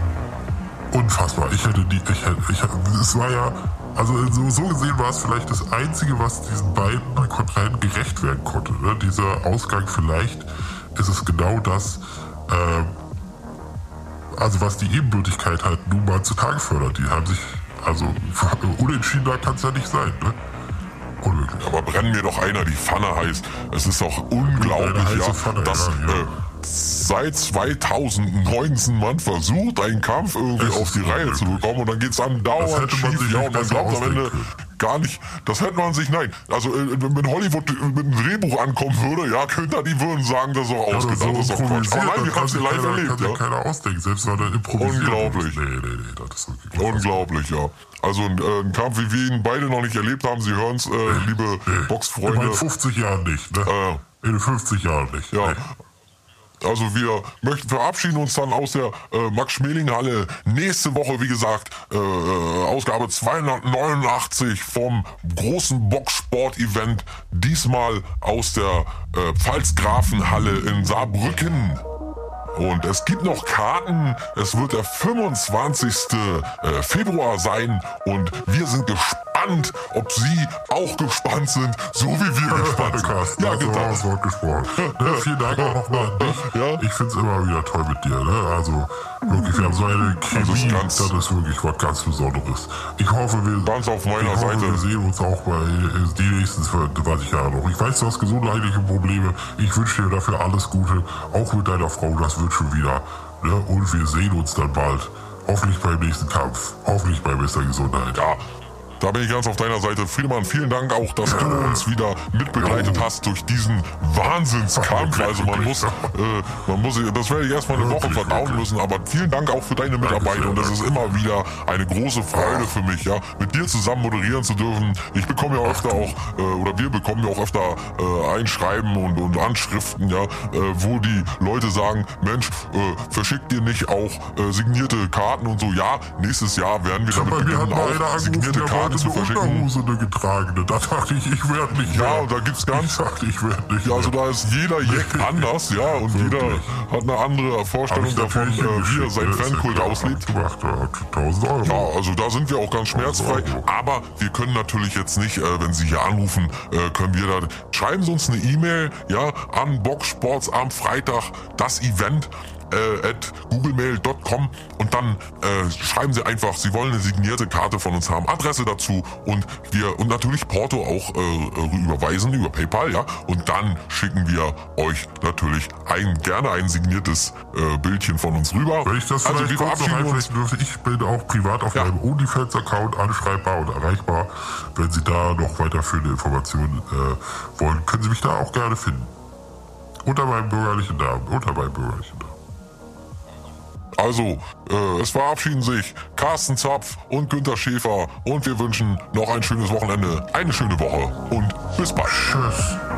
unfassbar. Ich hätte die, ich hätte, ich hätte, es war ja, also so, so gesehen war es vielleicht das Einzige, was diesen beiden Kontrahenten gerecht werden konnte. Ne? Dieser Ausgang vielleicht ist es genau das, äh, also was die Ebenbürtigkeit halt nun mal zutage fördert. Die haben sich, also unentschiedener kann es ja nicht sein, ne? Unmöglich. Aber brenn mir doch einer die Pfanne heiß. Es ist doch unglaublich, ja, Pfanne, dass ja, ja. Äh, seit 2019 man versucht, einen Kampf irgendwie es auf die Reihe zu bekommen und dann geht es andauernd schief. Ja, und man glaubt am Ende, gar nicht. Das hätte man sich, nein. Also, äh, wenn Hollywood mit einem Drehbuch ankommen würde, ja, könnte die würden sagen, das ist auch ausgedacht, ja, das ist auch Quatsch. Aber nein, wir haben sie live erlebt. Kann ja. keiner ausdenken, selbst wenn er improvisiert. Unglaublich. Nee, nee, nee, das ist wirklich Unglaublich, ja. Also ein, äh, ein, Kampf, wie wir ihn beide noch nicht erlebt haben, Sie hören es, äh, liebe nee. Boxfreunde. In 50 Jahren nicht, ne? Äh, in 50 Jahren nicht. Ja. Nee. Also wir möchten verabschieden uns dann aus der äh, Max-Schmeling-Halle. Nächste Woche, wie gesagt, äh, äh Ausgabe 289 vom großen Boxsport-Event. Diesmal aus der äh, Pfalzgrafenhalle in Saarbrücken. Und es gibt noch Karten. Es wird der 25. Äh, Februar sein. Und wir sind gespannt, ob Sie auch gespannt sind, so wie wir gespannt sind. Ja, genau. Das Wort gesprochen. Ja, vielen Dank auch nochmal an dich. Ja? Ich finde es immer wieder toll mit dir. Ne? Also wirklich, wir haben so eine Chemie. Das ist, das ist wirklich was ganz Besonderes. Ich hoffe, wir, ganz auf meiner ich Seite. wir sehen uns auch bei die nächsten 20 Jahre noch. Ich weiß, du hast gesundheitliche Probleme. Ich wünsche dir dafür alles Gute. Auch mit deiner Frau. Das wird schon wieder. Ne? Und wir sehen uns dann bald. Hoffentlich beim nächsten Kampf. Hoffentlich bei bester Gesundheit. Ja. Da bin ich ganz auf deiner Seite. Friedemann, vielen Dank auch, dass du uns wieder mitbegleitet hast durch diesen Wahnsinnskampf. Also man muss, äh, man muss, das werde ich erstmal eine Woche verdauen müssen, aber vielen Dank auch für deine Mitarbeit und es ist immer wieder eine große Freude für mich, ja, mit dir zusammen moderieren zu dürfen. Ich bekomme ja öfter auch, äh, oder wir bekommen ja auch öfter äh, Einschreiben und, und Anschriften, ja, äh, wo die Leute sagen, Mensch, äh, verschickt dir nicht auch äh, signierte Karten und so. Ja, nächstes Jahr werden wir damit beginnen, auch signierte Karten hatte eine Unterhose, eine getragene. Da dachte ich, ich werde nicht Ja, mehr. da gibt's ganz... Ich dachte, ich werde nicht Ja, also da ist jeder Jack anders, ja, und jeder hat eine andere Vorstellung davon, äh, wie er seinen Fankult auslebt. Gemacht, 1000 Euro. Ja, also da sind wir auch ganz schmerzfrei. Aber wir können natürlich jetzt nicht, äh, wenn Sie hier anrufen, äh, können wir da... Schreiben Sie uns eine E-Mail, ja, an Boxsports am Freitag, das Event äh, at googlemail.com und dann äh, schreiben Sie einfach, Sie wollen eine signierte Karte von uns haben, Adresse dazu und wir und natürlich Porto auch äh, überweisen über PayPal, ja, und dann schicken wir euch natürlich ein gerne ein signiertes äh, Bildchen von uns rüber. Wenn ich das also vielleicht kurz noch einflechten dürfte, ich bin auch privat auf ja. meinem OnlyFans-Account anschreibbar und erreichbar. Wenn Sie da noch weiterführende Informationen äh, wollen, können Sie mich da auch gerne finden. Unter meinem bürgerlichen Namen, unter meinem bürgerlichen Namen. Also, äh, es verabschieden sich Carsten Zapf und Günter Schäfer und wir wünschen noch ein schönes Wochenende, eine schöne Woche und bis bald. Tschüss.